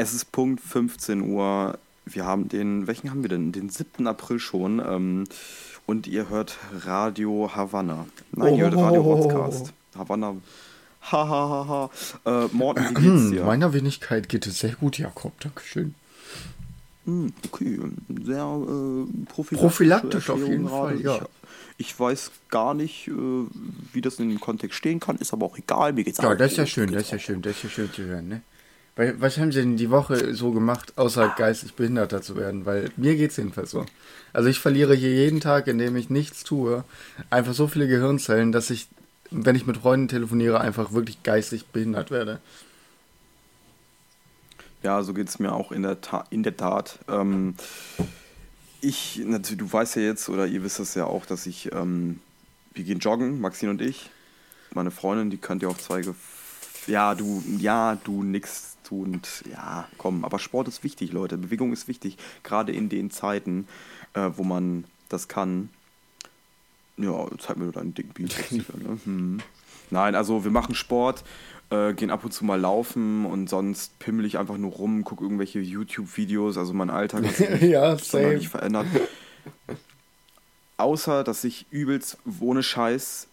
Es ist Punkt 15 Uhr. Wir haben den, welchen haben wir denn? Den 7. April schon. Ähm, und ihr hört Radio Havanna. Nein, ihr hört Radio Podcast. Havanna. Hahaha. Äh, Morten, wie geht's dir? Meiner Wenigkeit geht es sehr gut, Jakob. Dankeschön. Hm, okay, sehr äh, prophylaktisch, Prophylaktisch auf jeden Fall, ja. Ich, ich weiß gar nicht, äh, wie das in dem Kontext stehen kann, ist aber auch egal. Mir geht's Ja, das ist ja schön, das ist ja schön, das ist ja schön zu hören, ne? Was haben Sie denn die Woche so gemacht, außer geistig behinderter zu werden? Weil mir geht's jedenfalls so. Also ich verliere hier jeden Tag, indem ich nichts tue, einfach so viele Gehirnzellen, dass ich, wenn ich mit Freunden telefoniere, einfach wirklich geistig behindert werde. Ja, so geht es mir auch in der, Ta in der Tat. Ähm, ich, natürlich, du weißt ja jetzt, oder ihr wisst das ja auch, dass ich, ähm, wir gehen joggen, Maxine und ich. Meine Freundin, die könnt ihr auch zwei, ja, du, ja, du nix tun und ja, komm, aber Sport ist wichtig, Leute. Bewegung ist wichtig, gerade in den Zeiten, äh, wo man das kann. Ja, zeig mir nur deinen dicken Bizeps ne? hm. Nein, also wir machen Sport, äh, gehen ab und zu mal laufen und sonst pimmel ich einfach nur rum, gucke irgendwelche YouTube-Videos. Also mein Alltag hat sich Ja, nicht verändert. Außer, dass ich übelst ohne Scheiß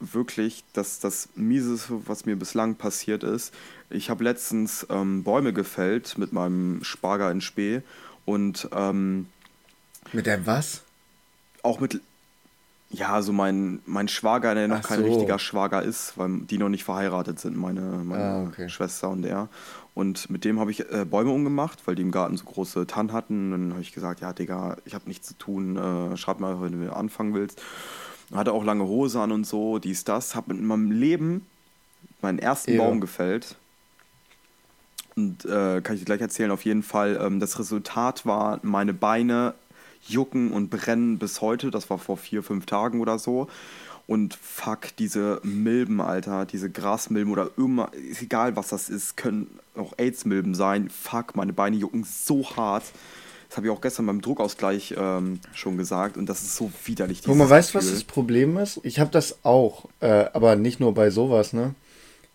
wirklich das, das Mieseste, was mir bislang passiert ist. Ich habe letztens ähm, Bäume gefällt mit meinem Sparger in Spee und ähm, Mit der was? auch mit, ja, so mein, mein Schwager, der noch Ach kein so. richtiger Schwager ist, weil die noch nicht verheiratet sind, meine, meine Ah, okay. Schwester und er. Und mit dem habe ich äh, Bäume umgemacht, weil die im Garten so große Tannen hatten. Und dann habe ich gesagt, ja, Digga, ich habe nichts zu tun, äh, schreib mal, wenn du anfangen willst. Hatte auch lange Hose an und so, dies, das. Habe in meinem Leben meinen ersten Ja. Baum gefällt. Und äh, kann ich dir gleich erzählen, auf jeden Fall. Ähm, das Resultat war, meine Beine jucken und brennen bis heute. Das war vor vier, fünf Tagen oder so. Und fuck, diese Milben, Alter, diese Grasmilben oder immer, egal was das ist, können auch AIDS-Milben sein. Fuck, meine Beine jucken so hart. Das habe ich auch gestern beim Druckausgleich ähm, schon gesagt. Und das ist so widerlich. Guck mal, weißt du, was das Problem ist? Ich habe das auch, äh, aber nicht nur bei sowas, ne?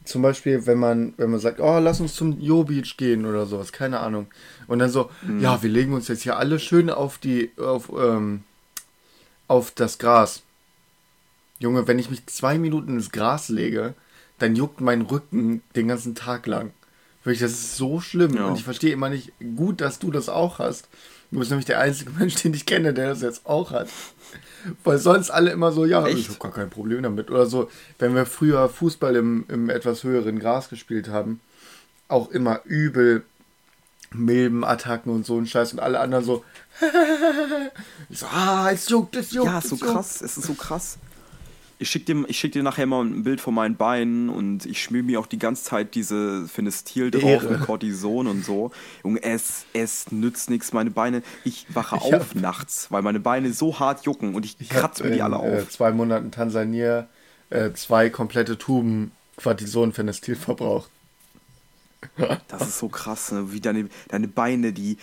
Zum Beispiel, wenn man, wenn man sagt, oh, lass uns zum Jo Beach gehen oder sowas, keine Ahnung. Und dann so, Mhm. ja, wir legen uns jetzt hier alle schön auf die, auf, ähm, auf das Gras. Junge, wenn ich mich zwei Minuten ins Gras lege, dann juckt mein Rücken den ganzen Tag lang. Wirklich, das ist so schlimm. Ja. Und ich verstehe immer nicht gut, dass du das auch hast. Du bist nämlich der einzige Mensch, den ich kenne, der das jetzt auch hat. Weil sonst alle immer so, ja, Echt? ich habe gar kein Problem damit. Oder so, wenn wir früher Fußball im, im etwas höheren Gras gespielt haben, auch immer übel Milbenattacken und so ein Scheiß und alle anderen so, ich so, ah, es juckt, es juckt. Ja, es so juckt. krass, es ist so krass. Ich schicke dir, ich schick dir nachher mal ein Bild von meinen Beinen und ich schmier mir auch die ganze Zeit diese Phenestil drauf Ehre. mit Cortison und so. Junge, es, es nützt nichts. Meine Beine, ich wache Ich hab- auf nachts, weil meine Beine so hart jucken und ich, Ich kratze mir die in alle äh, auf. zwei Monaten Tansania äh, zwei komplette Tuben Quartison Phenestil verbraucht. Das ist so krass, ne? wie deine, deine Beine, die.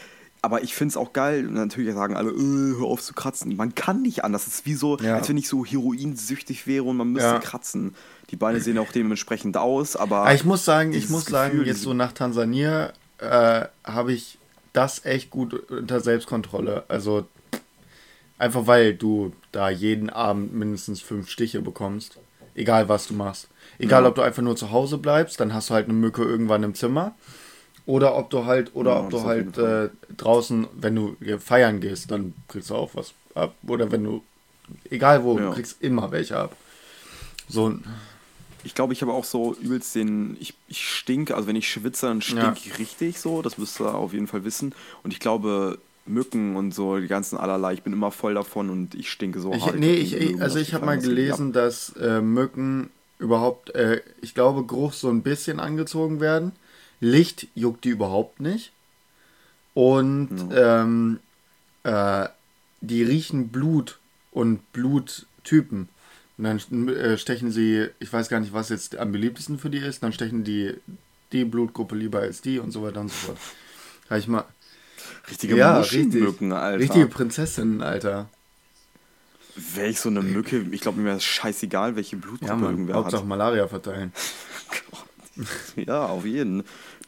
Aber ich finde es auch geil, natürlich sagen alle, äh, hör auf zu kratzen. Man kann nicht anders. Es ist wie so, Ja. als wenn ich so heroinsüchtig wäre und man müsste Ja. kratzen. Die Beine sehen auch dementsprechend aus, aber. Aber ich muss sagen, ich muss sagen, Gefühl, jetzt diese- so nach Tansania äh, habe ich das echt gut unter Selbstkontrolle. Also einfach weil du da jeden Abend mindestens fünf Stiche bekommst. Egal was du machst. Egal Ja. ob du einfach nur zu Hause bleibst, dann hast du halt eine Mücke irgendwann im Zimmer. Oder ob du halt, oder Ja, ob du halt äh, draußen, wenn du feiern gehst, dann kriegst du auch was ab. Oder wenn du, egal wo, Ja. du kriegst immer welche ab. So, Ich glaube, ich habe auch so übelst den. Ich, ich stinke, also wenn ich schwitze, dann stinke Ja. ich richtig so. Das müsst ihr auf jeden Fall wissen. Und ich glaube, Mücken und so, die ganzen allerlei, ich bin immer voll davon und ich stinke so Ich, hart. nee, ich, ich, also ich habe mal gelesen, dass äh, Mücken überhaupt, äh, ich glaube, Geruch so ein bisschen angezogen werden. Licht juckt die überhaupt nicht. Und ähm, äh, die riechen Blut und Bluttypen. Und dann äh, stechen sie, ich weiß gar nicht, was jetzt am beliebtesten für die ist, dann stechen die die Blutgruppe lieber als die und so weiter und so fort. Habe ich mal. Richtige ja, Muschelmücken, richtig, Alter. Richtige Prinzessinnen, Alter. Wäre ich so eine Mücke, ich glaube, mir wäre es scheißegal, welche Blutgruppe Ja, man, irgendwer Hauptsache hat. Malaria verteilen. Ja, auf jeden.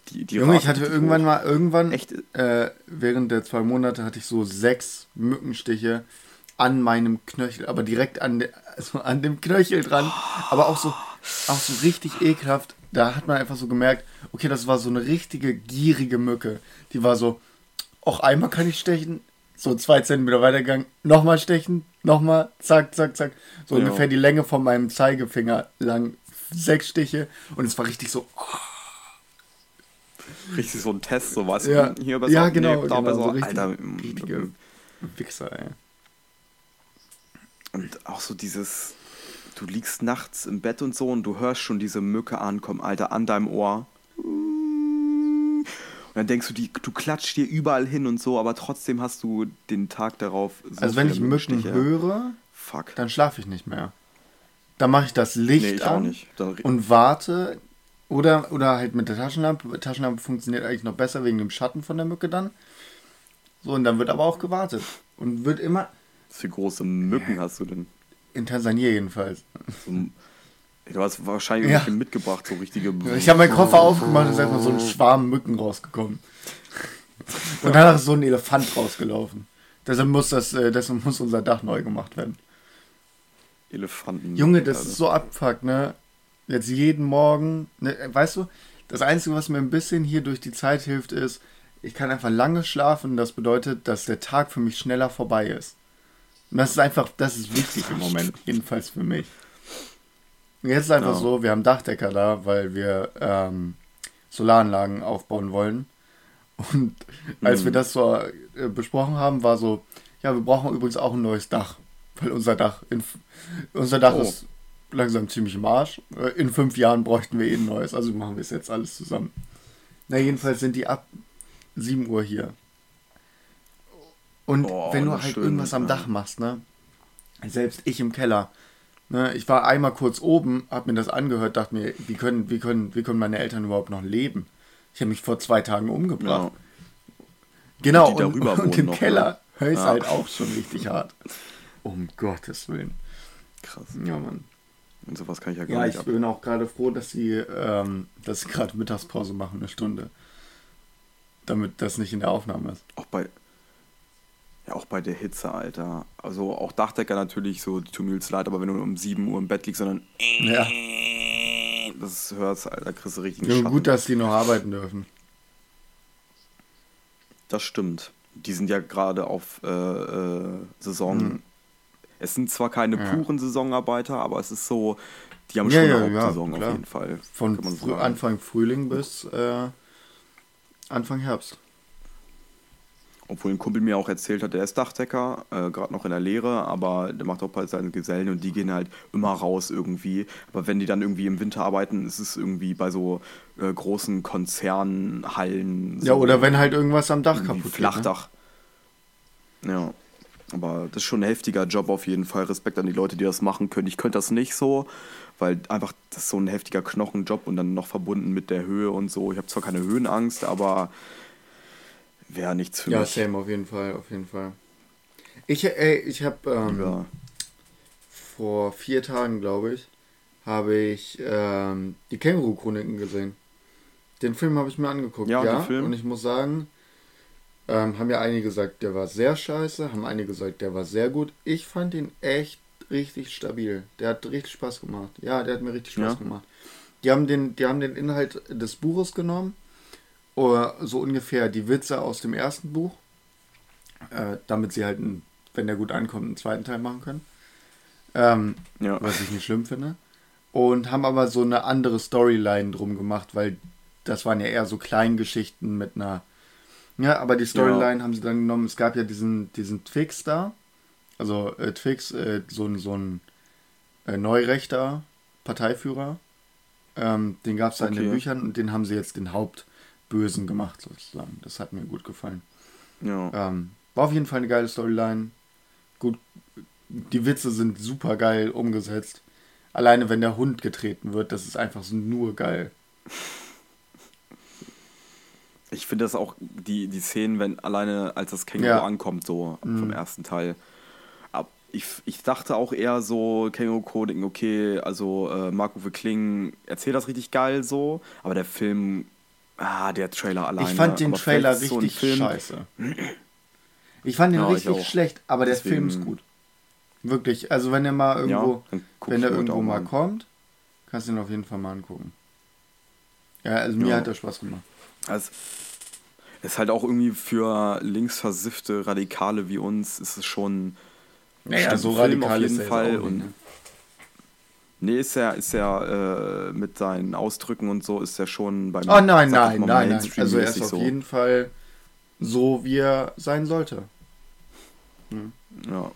Die, die Junge, ich hatte irgendwann hoch. mal, irgendwann, Echt? äh, während der zwei Monate hatte ich so sechs Mückenstiche an meinem Knöchel, aber direkt an, de, also an dem Knöchel dran, aber auch so, auch so richtig ekelhaft. Da hat man einfach so gemerkt, okay, das war so eine richtige gierige Mücke. Die war so, auch einmal kann ich stechen, so zwei Zentimeter weitergegangen, nochmal stechen, nochmal, zack, zack, zack. So Ja. ungefähr die Länge von meinem Zeigefinger lang, sechs Stiche und es war richtig so, Richtig so ein Test, so was. Ja. Hier besser, Ja, genau, nee, da genau, so richtig- Alter, mm, richtige Wichser, ey. Und auch so dieses, du liegst nachts im Bett und so und du hörst schon diese Mücke ankommen, Alter, an deinem Ohr. Und dann denkst du, die, du klatscht dir überall hin und so, aber trotzdem hast du den Tag darauf so Also wenn ich Mücken höre, Fuck. dann schlafe ich nicht mehr. Dann mache ich das Licht Nee, ich an und warte. Oder, oder halt mit der Taschenlampe. Taschenlampe funktioniert eigentlich noch besser wegen dem Schatten von der Mücke dann. So, und dann wird aber auch gewartet. Und wird immer, was für große Mücken hast du denn? in Tansania jedenfalls. So, du hast wahrscheinlich Ja. mitgebracht, so richtige. Ich habe meinen Koffer aufgemacht und ist einfach so ein Schwarm Mücken rausgekommen. Und danach ist so ein Elefant rausgelaufen. Deshalb muss, das, äh, deshalb muss unser Dach neu gemacht werden. Elefanten. Junge, das Alter. ist so abfuck, ne? Jetzt jeden Morgen, ne, weißt du, das Einzige, was mir ein bisschen hier durch die Zeit hilft, ist, ich kann einfach lange schlafen. Das bedeutet, dass der Tag für mich schneller vorbei ist. Und das ist einfach, das ist wichtig im Moment, jedenfalls für mich. Und jetzt ist einfach Ja. so, wir haben Dachdecker da, weil wir ähm, Solaranlagen aufbauen wollen. Und als Mhm. wir das so äh, besprochen haben, war so, ja, wir brauchen übrigens auch ein neues Dach. Weil unser Dach, in, unser Dach Oh. ist langsam ziemlich im Arsch. Äh, In fünf Jahren bräuchten wir eh ein neues, also machen wir es jetzt alles zusammen. Na, jedenfalls sind die ab 7 Uhr hier. Und Oh, wenn du halt schön, irgendwas am ja. Dach machst, ne? Selbst ich im Keller. Ne, ich war einmal kurz oben, hab mir das angehört, dachte mir, wie können, wie können, wie können meine Eltern überhaupt noch leben? Ich habe mich vor zwei Tagen umgebracht. Ja. Genau, und, und im noch, Keller höre ich Ja. halt auch schon richtig hart. Um Gottes Willen. Krass. Ja, Mann. Und sowas kann ich ja gar Ja, nicht ich ab. bin auch gerade froh, dass sie, ähm, dass sie gerade Mittagspause machen, eine Stunde. Damit das nicht in der Aufnahme ist. Auch bei. Ja, auch bei der Hitze, Alter. Also auch Dachdecker natürlich so, tut mir leid, aber wenn du um 7 Uhr im Bett liegst, sondern Ja. das hörst, Alter, kriegst du richtig ja Schatten. gut, dass die noch arbeiten dürfen. Das stimmt. Die sind ja gerade auf äh, äh, Saison. Mhm. Es sind zwar keine Ja. puren Saisonarbeiter, aber es ist so, die haben Ja, schon eine Hauptsaison auf jeden Fall. Von frü. Anfang Frühling bis äh, Anfang Herbst. Obwohl ein Kumpel mir auch erzählt hat, der ist Dachdecker, äh, gerade noch in der Lehre, aber der macht auch bald seine Gesellen und die gehen halt immer raus irgendwie. Aber wenn die dann irgendwie im Winter arbeiten, ist es irgendwie bei so äh, großen Konzernhallen. So Ja, oder wenn halt irgendwas am Dach kaputt geht. Flachdach. Ja, aber das ist schon ein heftiger Job auf jeden Fall. Respekt an die Leute, die das machen können. Ich könnte das nicht so, weil einfach das ist so ein heftiger Knochenjob und dann noch verbunden mit der Höhe und so. Ich habe zwar keine Höhenangst, aber wäre nichts für? Ja, mich. same, auf jeden Fall, auf jeden Fall. Ich, ey, ich habe ähm, Ja. vor vier Tagen, glaube ich, habe ich ähm, die Känguru-Chroniken gesehen. Den Film habe ich mir angeguckt, Ja, ja. den Film? Und ich muss sagen, ähm, haben ja einige gesagt, der war sehr scheiße, haben einige gesagt, der war sehr gut. Ich fand ihn echt richtig stabil. Der hat richtig Spaß gemacht. Ja, der hat mir richtig Spaß Ja? gemacht. Die haben den, die haben den Inhalt des Buches genommen, oder so ungefähr die Witze aus dem ersten Buch, äh, damit sie halt, einen, wenn der gut ankommt, einen zweiten Teil machen können. Ähm, Ja. was ich nicht schlimm finde. Und haben aber so eine andere Storyline drum gemacht, weil das waren ja eher so Kleingeschichten mit einer. Ja, aber die Storyline haben sie dann genommen. Es gab ja diesen, diesen Twix da. Also äh, Twix, äh, so, ein- so ein äh, neurechter Parteiführer. Ähm, den gab es da in den Okay. Büchern und den haben sie jetzt den Hauptbösen gemacht, sozusagen. Das hat mir gut gefallen. Ja. Ähm, war auf jeden Fall eine geile Storyline. Gut, die Witze sind super geil umgesetzt. Alleine wenn der Hund getreten wird, das ist einfach so nur geil. Ich finde das auch, die, die Szenen, wenn alleine als das Känguru Ja. ankommt, so Mhm. vom ersten Teil. Ich, ich dachte auch eher so, Känguru Coding, okay, also äh, Marco Kling erzählt das richtig geil so, aber der Film, ah, der Trailer alleine. ich fand den aber Trailer so richtig Film- scheiße. Ich fand den Ja, ich richtig schlecht, aber der Deswegen- Film ist gut. Wirklich, also wenn er mal irgendwo, Ja, wenn er irgendwo mal an. kommt, kannst du ihn auf jeden Fall mal angucken. Ja, also mir Ja. hat er Spaß gemacht. Also, ist halt auch irgendwie für linksversiffte Radikale wie uns, ist es schon. Naja, so radikal auf jeden ist er Fall. nicht, und, ne? Nee, ist ja, ist ja äh, mit seinen Ausdrücken und so ist er schon beim. Oh nein, nein, mal, nein, nein. Also er ist auf so. jeden Fall so, wie er sein sollte. Ja.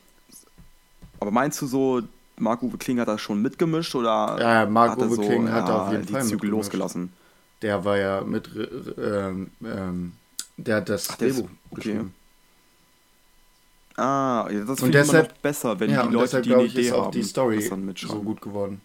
Aber meinst du so, Marc-Uwe Kling hat da schon mitgemischt oder Ja, Marc hat er Uwe so, Kling hat da ja, auf jeden die Fall Zügel mitgemischt. losgelassen? Der war ja mit, ähm, ähm, der hat das Ach, der ist- Drehbuch okay. geschrieben. Ah, ja, das Und finde ich immer noch besser, wenn ja, die Leute, deshalb die eine ich, Idee ist auch haben, die Story so gut geworden.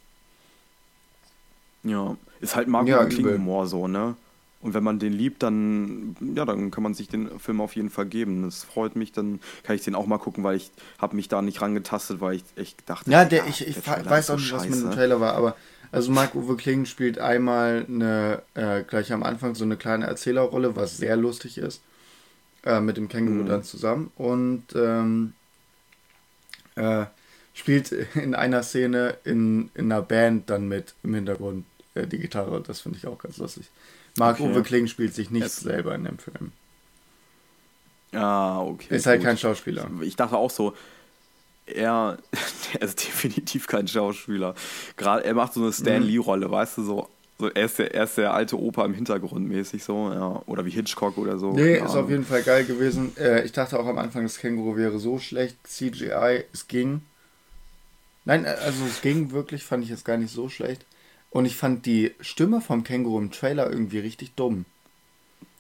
Ja, ist halt Marco Ja. Humor so, ne? Und wenn man den liebt, dann ja, dann kann man sich den Film auf jeden Fall geben. Das freut mich, dann kann ich den auch mal gucken, weil ich habe mich da nicht rangetastet, weil ich echt dachte, Ja, der, ich, ich der weiß auch nicht, was mit dem. Trailer war, aber also Marc-Uwe Kling spielt einmal eine, äh, gleich am Anfang so eine kleine Erzählerrolle, was sehr lustig ist, äh, mit dem Känguru Mhm. dann zusammen und ähm, äh, spielt in einer Szene in, in einer Band dann mit im Hintergrund äh, die Gitarre, das finde ich auch ganz lustig. Marc-Uwe Okay. Kling spielt sich nicht Es- selber in dem Film. Ja, okay. Ist halt gut. kein Schauspieler. Ich dachte auch so, er, er ist definitiv kein Schauspieler. Gerade er macht so eine Stan Mhm. Lee-Rolle, weißt du, so. so er, ist der, er ist der alte Opa im Hintergrund mäßig so, ja. Oder wie Hitchcock oder so. Nee, ist auf jeden Fall geil gewesen. Äh, ich dachte auch am Anfang, das Känguru wäre so schlecht. CGI, es ging. Nein, äh, also es ging wirklich, fand ich jetzt gar nicht so schlecht. Und ich fand die Stimme vom Känguru im Trailer irgendwie richtig dumm.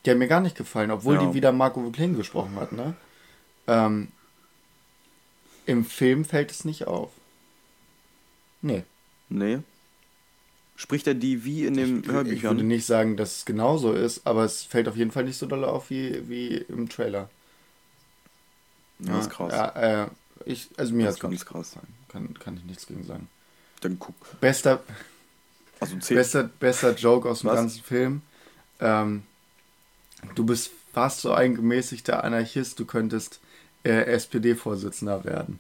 Die hat mir gar nicht gefallen, obwohl Ja. die wieder Marco Kling gesprochen hat, ne? Ähm, Im Film fällt es nicht auf. Nee. Nee. Spricht er die wie in den Ich, ich Hörbüchern? würde nicht sagen, dass es genauso ist, aber es fällt auf jeden Fall nicht so doll auf wie, wie im Trailer. ja, das ist krass. Ja, äh, ich, also mir das hat ist ganz krass. Kann, kann ich nichts gegen sagen. Dann guck. Bester, Also bester, bester Joke aus dem Was? ganzen Film. Ähm, du bist fast so ein gemäßigter Anarchist, du könntest äh, SPD-Vorsitzender werden.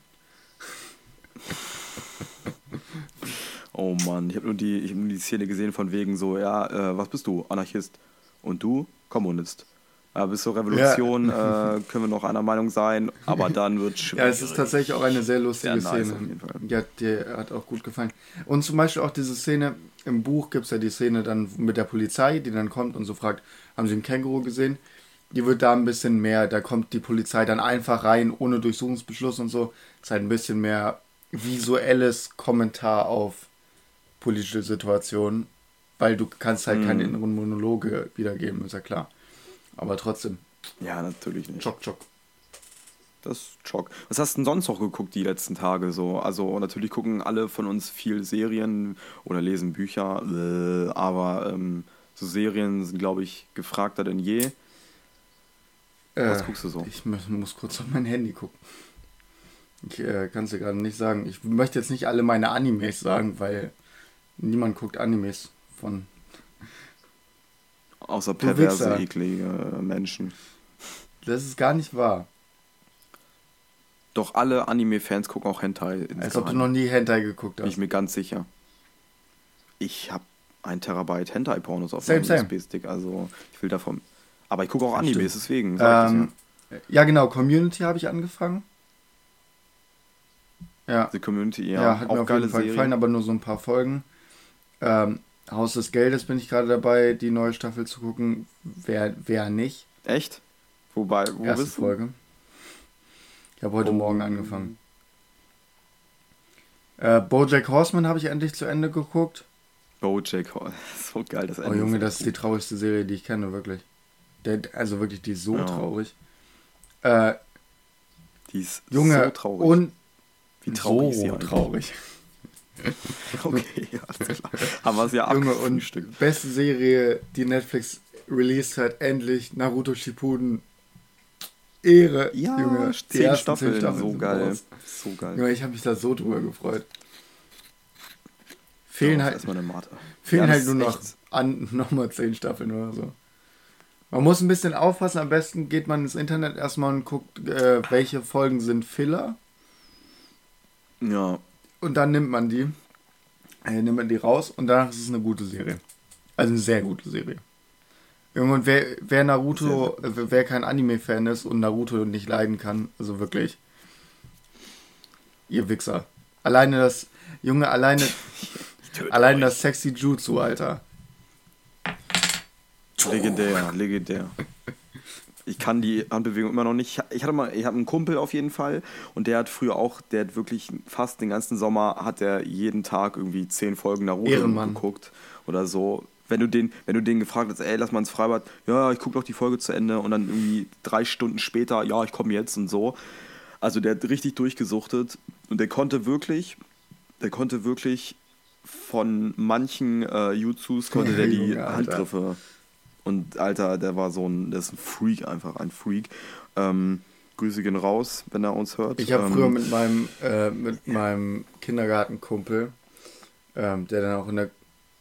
Oh Mann, ich habe nur, die- ich hab nur die Szene gesehen von wegen so, ja, äh, was bist du? Anarchist. Und du? Kommunist. Ja, bis zur Revolution äh, können wir noch einer Meinung sein, aber dann wird Ja, es ist tatsächlich auch eine sehr lustige Sehr nice Szene. Fall. Die hat, auch gut gefallen. Und zum Beispiel auch diese Szene, im Buch gibt es ja die Szene dann mit der Polizei, die dann kommt und so fragt, haben Sie ein Känguru gesehen? Die wird da ein bisschen mehr, da kommt die Polizei dann einfach rein, ohne Durchsuchungsbeschluss und so. Ist halt ein bisschen mehr visuelles Kommentar auf politische Situationen, weil du kannst halt keine Mhm. inneren Monologe wiedergeben, ist ja klar. Aber trotzdem, Ja, natürlich nicht. tschock, tschock. Das ist Schock. Was hast du denn sonst noch geguckt die letzten Tage so? Also natürlich gucken alle von uns viel Serien oder lesen Bücher, äh, aber ähm, so Serien sind, glaube ich, gefragter denn je. Was Äh, guckst du so? Ich muss, kurz auf mein Handy gucken. Ich äh, kann es dir gerade nicht sagen. Ich möchte jetzt nicht alle meine Animes sagen, weil niemand guckt Animes von. Außer perverse, eklige Menschen. Das ist gar nicht wahr. Doch alle Anime-Fans gucken auch Hentai. Als ob du noch nie Hentai geguckt Bin ich hast. mir ganz sicher. Ich habe ein Terabyte Hentai-Pornos auf meinem. USB-Stick, also ich will davon. Aber ich gucke auch Ja, Animes, stimmt. deswegen. Ähm, ja, genau. Community habe ich angefangen. Ja, ja. Die Community, ja, ja, hat auch mir auf jeden Fall Serie. gefallen, aber nur so ein paar Folgen. Ähm, Haus des Geldes bin ich gerade dabei, die neue Staffel zu gucken. Wer, wer nicht? Echt? Wobei, wo Erste bist Folge. Ich habe heute Oh. Morgen angefangen. Äh, Bojack Horseman habe ich endlich zu Ende geguckt. du? Bojack, oh, so geil, das Oh Ende Junge, ist das ist die traurigste Serie, die ich kenne, wirklich. Der, also wirklich, die ist so Ja. traurig. Äh, Die ist Junge, so traurig. und wie traurig so sie einfach. traurig. Okay, alles klar. Haben wir es ja Junge, und beste Serie, die Netflix released hat, endlich Naruto Shippuden. Ehre, Ja, Junge. Zehn ersten Staffeln, so geil. raus. So geil. Junge, ich habe mich da so drüber gefreut. Fehlen Ja, halt, fehlen Ja, halt nur ist noch, an, noch mal zehn Staffeln oder so. Man muss ein bisschen aufpassen. Am besten geht man ins Internet erstmal und guckt, äh, welche Folgen sind Filler. Ja, Und dann nimmt man die. Äh, nimmt man die raus und danach ist es eine gute Serie. Also eine sehr gute Serie. Und wer, wer Naruto, äh, wer kein Anime-Fan ist und Naruto nicht leiden kann, also wirklich. Ihr Wichser. Alleine das, Junge, alleine, allein das sexy Jutsu, Alter. Legendär, legendär. Ich kann die Handbewegung immer noch nicht. Ich hatte mal, ich habe einen Kumpel auf jeden Fall und der hat früher auch, der hat wirklich fast den ganzen Sommer hat er jeden Tag irgendwie zehn Folgen Naruto geguckt oder so. Wenn du den, wenn du den gefragt hast, ey, lass mal ins Freibad, ja, ich gucke doch die Folge zu Ende und dann irgendwie drei Stunden später, ja, ich komme jetzt und so. Also der hat richtig durchgesuchtet und der konnte wirklich, der konnte wirklich von manchen äh, Jutsus konnte der die. Handgriffe und Alter, der war so ein, der ist ein Freak einfach, ein Freak. Ähm, Grüße gehen raus, wenn er uns hört. Ich habe ähm, früher mit meinem, äh, mit meinem Kindergartenkumpel, ähm, der dann auch in der,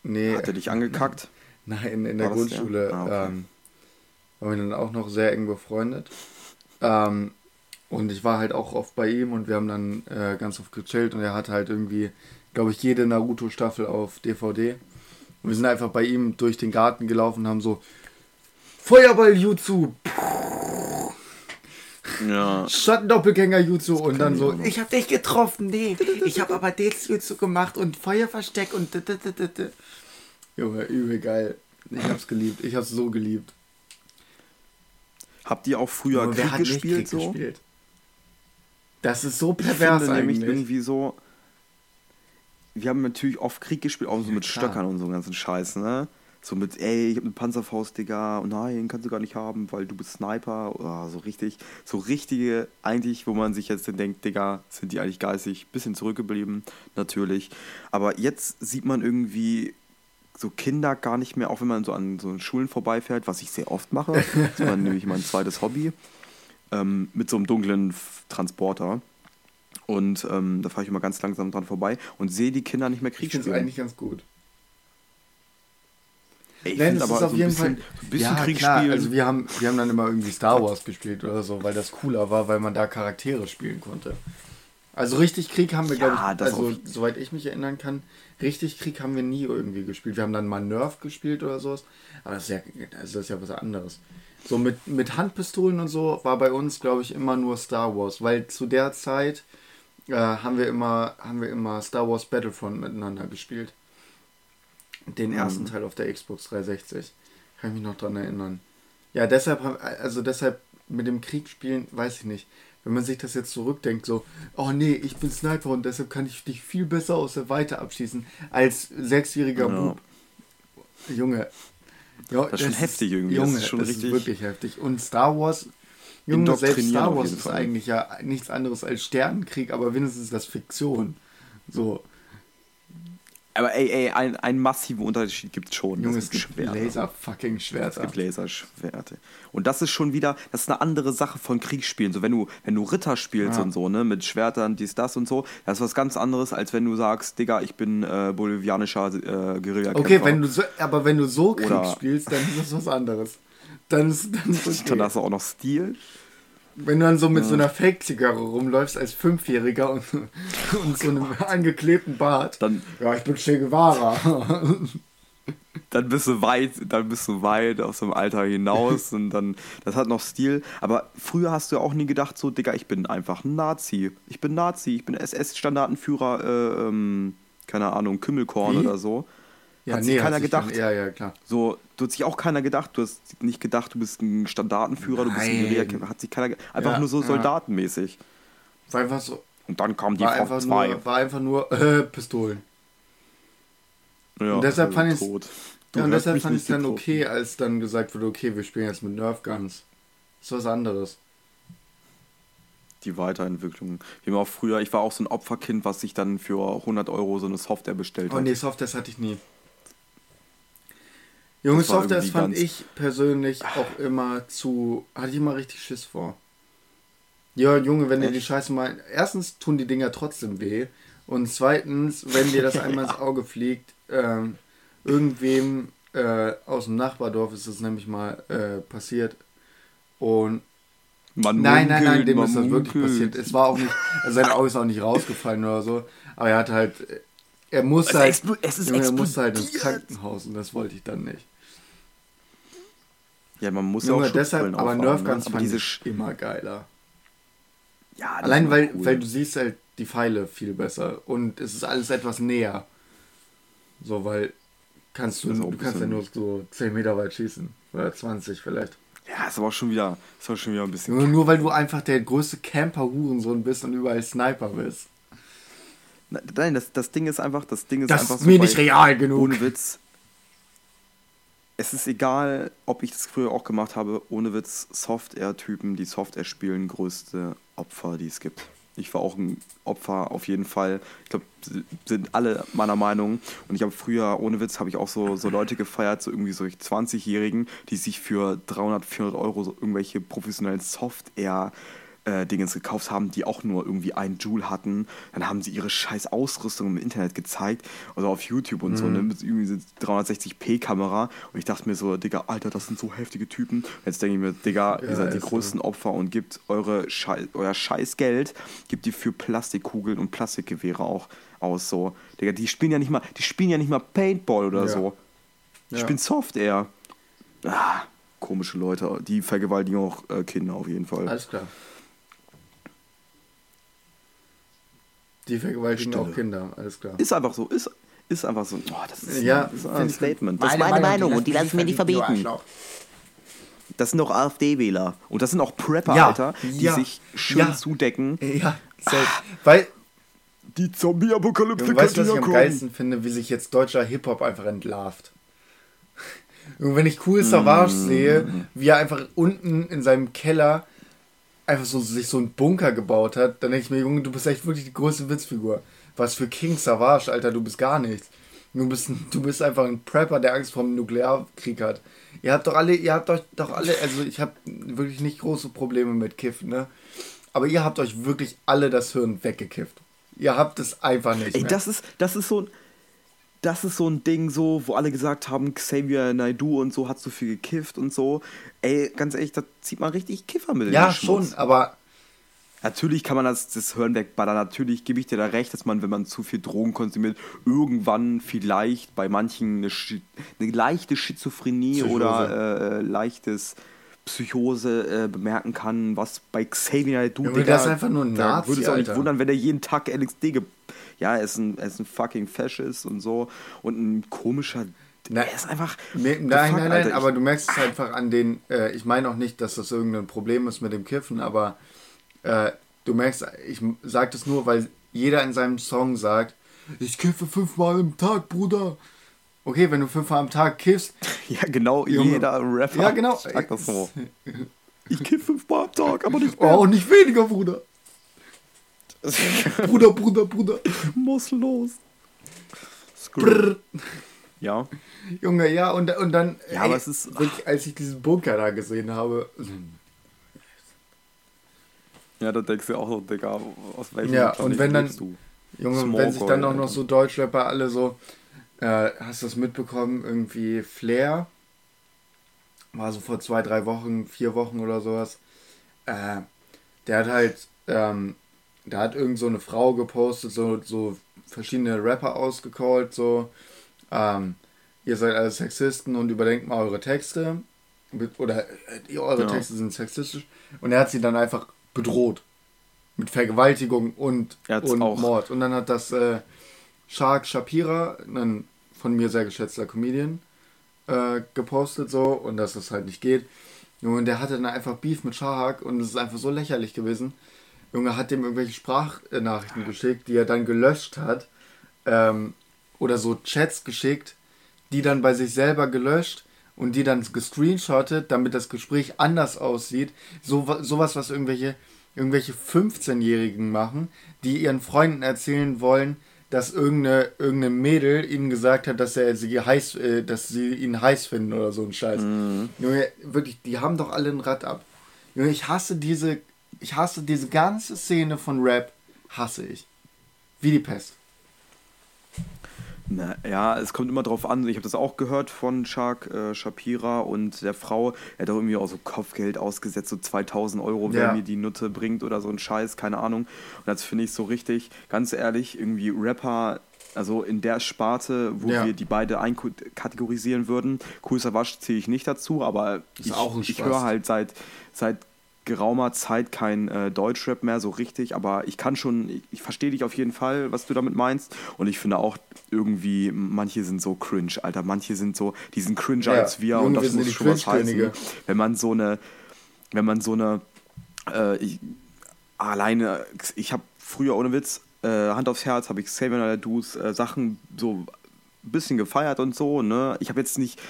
nee, Hat er dich angekackt? Nein, in der War das der? Grundschule Ah, okay. ähm, waren wir dann auch noch sehr eng befreundet. Ähm, und ich war halt auch oft bei ihm und wir haben dann äh, ganz oft gechillt und er hatte halt irgendwie, glaube ich, jede Naruto-Staffel auf DVD. Und wir sind einfach bei ihm durch den Garten gelaufen und haben so Feuerball-Jutsu, Ja. Schattendoppelgänger-Jutsu und dann ich so, ich hab dich getroffen, nee, ich habe aber das Jutsu gemacht und Feuerversteck und. Junge, übel geil. Ich hab's geliebt, ich hab's so geliebt. Habt ihr auch früher Krieg gespielt Krieg so? gespielt? Das ist so Ich pervers finde nämlich eigentlich. irgendwie so. Wir haben natürlich oft Krieg gespielt, auch so mit klar. Stöckern und so ganzen Scheiß, ne? So mit, ey, ich hab eine Panzerfaust, Digga, und nein, kannst du gar nicht haben, weil du bist Sniper. Oder so richtig, so richtige, eigentlich, wo man sich jetzt dann denkt, Digga, sind die eigentlich geistig, bisschen zurückgeblieben, natürlich. Aber jetzt sieht man irgendwie so Kinder gar nicht mehr, auch wenn man so an so Schulen vorbeifährt, was ich sehr oft mache. Das war nämlich mein zweites Hobby. Ähm, mit so einem dunklen Transporter. Und ähm, da fahre ich immer ganz langsam dran vorbei und sehe die Kinder nicht mehr ich Krieg finde es eigentlich ganz gut. Ey, ich Nein, finde es aber ist so auf ein jeden bisschen, Fall. so ein bisschen ja, Krieg klar, spielen. Also wir haben, wir haben dann immer irgendwie Star Wars gespielt oder so, weil das cooler war, weil man da Charaktere spielen konnte. Also richtig Krieg haben wir, Ja, glaube ich, das also soweit ich mich erinnern kann, richtig Krieg haben wir nie irgendwie gespielt. Wir haben dann mal Nerf gespielt oder sowas, aber das ist ja, also das ist ja was anderes. So mit, mit Handpistolen und so war bei uns, glaube ich, immer nur Star Wars, weil zu der Zeit äh, haben wir immer haben wir immer Star Wars Battlefront miteinander gespielt. Den ersten Teil auf der Xbox 360. Kann ich mich noch dran erinnern. Ja, deshalb, also deshalb mit dem Krieg spielen, weiß ich nicht. Wenn man sich das jetzt zurückdenkt, so, oh nee, ich bin Sniper und deshalb kann ich dich viel besser aus der Weite abschießen als sechsjähriger Ja. Bub. Junge. Ja, Das ist schon heftig irgendwie, das Junge, ist schon das richtig ist wirklich heftig. Und Star Wars, Junge, selbst Star Wars ist Fall. eigentlich ja nichts anderes als Sternenkrieg, aber wenigstens ist das Fiktion. So, aber ey, ey, ein, einen massiven Unterschied gibt es schon. Junge, es gibt Schwerter. Laser-fucking Es gibt Laserschwerte. Und das ist schon wieder, das ist eine andere Sache von Kriegsspielen. So, wenn du, wenn du Ritter spielst Ja. und so, ne, mit Schwertern, dies, das und so, das ist was ganz anderes, als wenn du sagst, Digga, ich bin äh, bolivianischer äh, Guerillakämpfer. Okay, wenn du so, aber wenn du so Krieg Oder- spielst, dann ist das was anderes. Dann ist, dann ist okay. Dann hast du auch noch Stil. Wenn du dann so mit so einer Fake-Zigarre rumläufst als Fünfjähriger und, und so einem angeklebten Bart. Dann, Ja, ich bin Che Guevara. dann bist du weit, dann bist du weit aus dem Alter hinaus und dann, das hat noch Stil. Aber früher hast du ja auch nie gedacht, so, Digga, ich bin einfach ein Nazi. Ich bin Nazi, ich bin SS-Standartenführer, äh, ähm, keine Ahnung, Kümmelkorn Wie? oder so. Ja, Hat sich keiner sich gedacht. Dann, ja, ja, klar. So, du hat sich auch keiner gedacht, du hast nicht gedacht, du bist ein Standartenführer, du bist ein Nein. Guerillakämpfer. Hat sich keiner Einfach Ja, nur so ja. soldatenmäßig. War einfach so. Und dann kam die Frau einfach, 2. nur, war einfach nur äh, Pistolen. Ja, und deshalb fand ich's- tot. Ja, und hast deshalb fand ich es dann okay, als dann gesagt wurde, okay, wir spielen jetzt mit Nerf Guns. Das ist was anderes. die Weiterentwicklung. Wir haben auch früher, ich war auch so ein Opferkind, was sich dann für 100 Euro so eine Software bestellt Oh hat. nee, Softwares hatte ich nie. Junge, Das war Softwares irgendwie fand ich persönlich auch immer zu. hatte ich immer richtig Schiss vor. Ja, Junge, wenn dir die Echt? Scheiße mal. Erstens tun die Dinger trotzdem weh. Und zweitens, wenn dir das einmal ins Auge fliegt, ähm, irgendwem äh, aus dem Nachbardorf ist das nämlich mal äh, passiert. Und Man Nein, nein, nein, munkelt, dem ist das wirklich munkelt. passiert. Es war auch nicht, also sein Auge ist auch nicht rausgefallen oder so, aber er hatte halt, er musste halt, es ist Junge, er musste halt ins. Krankenhaus und das wollte ich dann nicht. Ja, man muss ja auch deshalb, aber Nerfguns ne? fand diese ich immer geiler. ja, Allein weil, cool. weil du siehst halt die Pfeile viel besser und es ist alles etwas näher. So, weil kannst du, du kannst ja nur so 10 Meter weit schießen. Oder 20 vielleicht. Ja, ist aber auch schon wieder, ist auch schon wieder ein bisschen. Nur, nur weil du einfach der größte Camper-Hurensohn bist und überall Sniper bist. Nein, das, das Ding ist einfach, das Ding ist Das einfach ist mir bei- nicht real genug. Ohne Witz. Es ist egal, ob ich das früher auch gemacht habe, ohne Witz, Software-Typen, die Software spielen, größte Opfer, die es gibt. Ich war auch ein Opfer auf jeden Fall. Ich glaube, sind alle meiner Meinung. Und ich habe früher, ohne Witz, habe ich auch so, so Leute gefeiert, so irgendwie so 20-Jährigen, die sich für 300, 400 Euro so irgendwelche professionellen Software äh, Dingens gekauft haben, die auch nur irgendwie ein Joule hatten. Dann haben sie ihre scheiß Ausrüstung im Internet gezeigt, also auf YouTube und so, ne, mit irgendwie so 360p-Kamera. Und ich dachte mir so, Digga, Alter, das sind so heftige Typen. Jetzt denke ich mir, Digga, Ja, ihr seid die ist so. größten Opfer und gebt eure Schei euer scheiß Geld, gebt ihr für Plastikkugeln und Plastikgewehre auch aus. So. Digga, die spielen ja nicht mal, die spielen ja nicht mal Paintball oder Ja. so. Die Ja. spielen Software. Ah, komische Leute, die vergewaltigen auch äh, Kinder auf jeden Fall. Alles klar. Die vergewaltigen auch Kinder, alles klar. Ist einfach so, ist, ist einfach so. Oh, das ist, Ja, ist ein ich- Statement. Das ist Meine meine Meinung, Meinung und die lassen wir nicht verbieten. Das sind auch AfD-Wähler. Und das sind auch Prepper, Ja, Alter, die ja, sich schön ja. zudecken. Ja, safe. Weil, Die Zombie-Apokalypse Junge, weißt du, was ich am geilsten finde, wie sich jetzt deutscher Hip-Hop einfach entlarvt. Und wenn ich Cool Savage Mm. sehe, wie er einfach unten in seinem Keller einfach so sich so einen Bunker gebaut hat, dann denke ich mir, Junge, du bist echt wirklich die größte Witzfigur. Was für King Savage, Alter, du bist gar nichts. Du bist, du bist einfach ein Prepper, der Angst vor dem Nuklearkrieg hat. Ihr habt doch alle, ihr habt euch doch alle, also ich habe wirklich nicht große Probleme mit Kiffen, ne? Aber ihr habt euch wirklich alle das Hirn weggekifft. Ihr habt es einfach nicht. Ey, mehr. das ist, das ist so ein. Das ist so ein Ding, so, wo alle gesagt haben, Xavier Naidoo und so hat so viel gekifft und so. Ey, ganz ehrlich, da zieht man richtig Kiffer mit ja, schon, aber Natürlich kann man das, das Hören wegballern. Natürlich gebe ich dir da recht, dass man, wenn man zu viel Drogen konsumiert, irgendwann vielleicht bei manchen eine, eine leichte Schizophrenie Psychose. oder äh, leichtes Psychose äh, bemerken kann, was bei Xavier Naidoo, Junge, Digga, der ist einfach nur ein Nazi, würde es auch nicht Alter. wundern, wenn er jeden Tag LSD ge Ja, er ist ein, er ist ein fucking Faschist und so und ein komischer... Nein. er ist einfach... Nee, nein, fuck, nein, nein, Alter, aber du merkst es einfach an den, äh, ich meine auch nicht, dass das irgendein Problem ist mit dem Kiffen, aber äh, du merkst, ich sag das nur, weil jeder in seinem Song sagt, ich kiffe fünfmal am Tag, Bruder. Okay, wenn du fünfmal am Tag kiffst, Ja, genau, Junge. jeder Rapper ja genau. sagt das so. Ich kiff fünfmal am Tag, aber nicht Oh, nicht weniger, Bruder. Bruder, Bruder, Bruder. muss los. Brrr. Ja. Junge, ja, und, und dann, Ja, aber es ist- wirklich, als ich diesen Bunker da gesehen habe, Ja, da denkst du auch so, Digga, aus welchem Ja, Planeten und wenn dann- du? Junge, Smoke wenn sich dann auch noch so Deutschrapper alle so, äh, hast du das mitbekommen, irgendwie Flair, war so vor zwei, drei Wochen, vier Wochen oder sowas, äh, der hat halt, ähm, da hat irgend so eine Frau gepostet, so, so verschiedene Rapper ausgecallt, so, ähm, ihr seid alle Sexisten und überdenkt mal eure Texte, oder äh, eure Ja. Texte sind sexistisch, und er hat sie dann einfach bedroht. Mit Vergewaltigung und, und auch- Mord. Und dann hat das äh, Shark Shapira, ein von mir sehr geschätzter Comedian, äh, gepostet so und dass das halt nicht geht. Und der hatte dann einfach Beef mit Shahak und es ist einfach so lächerlich gewesen. Junge hat dem irgendwelche Sprachnachrichten geschickt, die er dann gelöscht hat. Ähm, oder so Chats geschickt, die dann bei sich selber gelöscht und die dann gescreenshottet, damit das Gespräch anders aussieht. So, sowas, was irgendwelche irgendwelche 15-Jährigen machen, die ihren Freunden erzählen wollen, dass irgendeine, irgendeine Mädel ihnen gesagt hat, dass er sie heiß, äh, dass sie ihn heiß finden oder so ein Scheiß. Mhm. Junge, wirklich, die haben doch alle ein Rad ab. Junge, ich hasse diese, ich hasse diese ganze Szene von Rap, hasse ich. Wie die Pest. Na, ja, es kommt immer drauf an. Ich habe das auch gehört von Shark äh, Shapira und der Frau. Er hat auch irgendwie auch so Kopfgeld ausgesetzt, so 2000 Euro, wer ja. mir die Nutte bringt oder so ein Scheiß, keine Ahnung. Und das finde ich so richtig, ganz ehrlich, irgendwie Rapper also in der Sparte, wo ja. wir die beide einkategorisieren würden. Cool Savage zähle ich nicht dazu, aber ich, ich höre halt seit, seit geraumer Zeit kein äh, Deutschrap mehr so richtig, aber ich kann schon, ich, ich verstehe dich auf jeden Fall, was du damit meinst. Und ich finde auch irgendwie, manche sind so cringe, Alter. Manche sind so, die sind cringe ja, als wir und das muss schon was heißen. Wenn man so eine, wenn man so eine, äh, ich, alleine, ich habe früher ohne Witz, äh, Hand aufs Herz, habe ich Savior Dudes äh, Sachen so ein bisschen gefeiert und so, ne? Ich habe jetzt nicht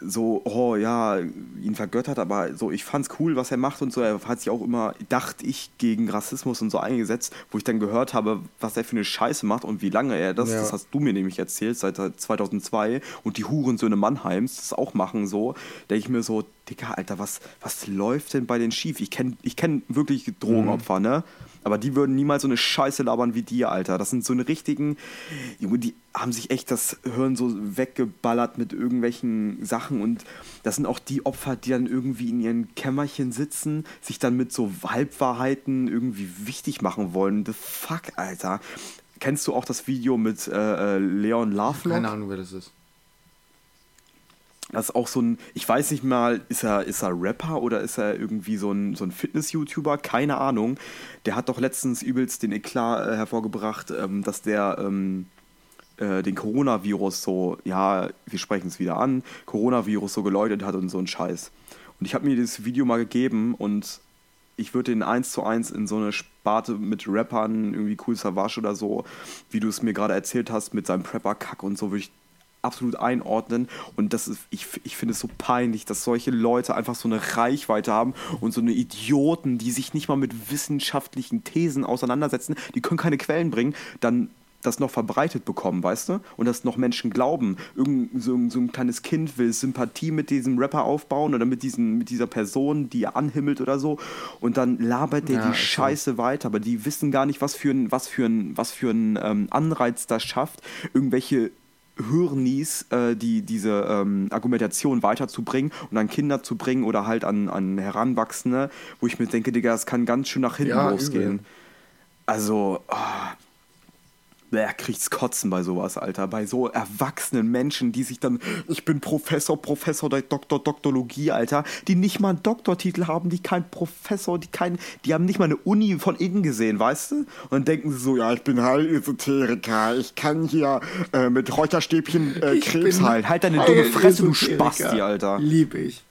so, oh ja, ihn vergöttert, aber so, ich fand's cool, was er macht und so. Er hat sich auch immer, dachte ich, gegen Rassismus und so eingesetzt, wo ich dann gehört habe, was er für eine Scheiße macht und wie lange er das, ja. das hast du mir nämlich erzählt, seit 2002 und die Hurensöhne Mannheims das auch machen so, denke ich mir so, Digga, Alter, was, was läuft denn bei den schief? Ich kenne ich kenn wirklich Drogenopfer, mhm. ne? Aber die würden niemals so eine Scheiße labern wie die, Alter. Das sind so eine richtigen, die haben sich echt das Hirn so weggeballert mit irgendwelchen Sachen und das sind auch die Opfer, die dann irgendwie in ihren Kämmerchen sitzen, sich dann mit so Halbwahrheiten irgendwie wichtig machen wollen. The fuck, Alter. Kennst du auch das Video mit äh, äh Leon Lovelock? Keine Ahnung, wer das ist. Das ist auch so ein, ich weiß nicht mal, ist er, ist er Rapper oder ist er irgendwie so ein, so ein Fitness-YouTuber? Keine Ahnung. Der hat doch letztens übelst den Eklat äh, hervorgebracht, ähm, dass der ähm, äh, den Coronavirus so, ja, wir sprechen es wieder an, Coronavirus so geläutet hat und so ein Scheiß. Und ich habe mir dieses Video mal gegeben und ich würde den eins zu eins in so eine Sparte mit Rappern, irgendwie Cool Savage oder so, wie du es mir gerade erzählt hast, mit seinem Prepper-Kack und so, würde ich absolut einordnen. Und das ist, ich, ich finde es so peinlich, dass solche Leute einfach so eine Reichweite haben und so eine Idioten, die sich nicht mal mit wissenschaftlichen Thesen auseinandersetzen, die können keine Quellen bringen, dann das noch verbreitet bekommen, weißt du? Und dass noch Menschen glauben. Irgend so, so, ein kleines Kind will Sympathie mit diesem Rapper aufbauen oder mit, diesen, mit dieser Person, die er anhimmelt oder so. Und dann labert der ja, die okay. Scheiße weiter. Aber die wissen gar nicht, was für ein, was für ein, was für ein ähm, Anreiz das schafft, irgendwelche Hörnies, äh, die, diese ähm, Argumentation weiterzubringen und an Kinder zu bringen oder halt an, an Heranwachsende, wo ich mir denke, Digga, das kann ganz schön nach hinten ja, losgehen. Übel. Also, oh, er kriegt's Kotzen bei sowas, Alter. Bei so erwachsenen Menschen, die sich dann, ich bin Professor, Professor der Doktor, Doktologie, Alter, die nicht mal einen Doktortitel haben, die kein Professor, die kein, die haben nicht mal eine Uni von innen gesehen, weißt du? Und dann denken sie so, ja, ich bin Heilesoteriker, ich kann hier äh, mit Räucherstäbchen äh, Krebs heilen. Halt deine dumme Fresse, du Spasti, Alter. Lieb ich.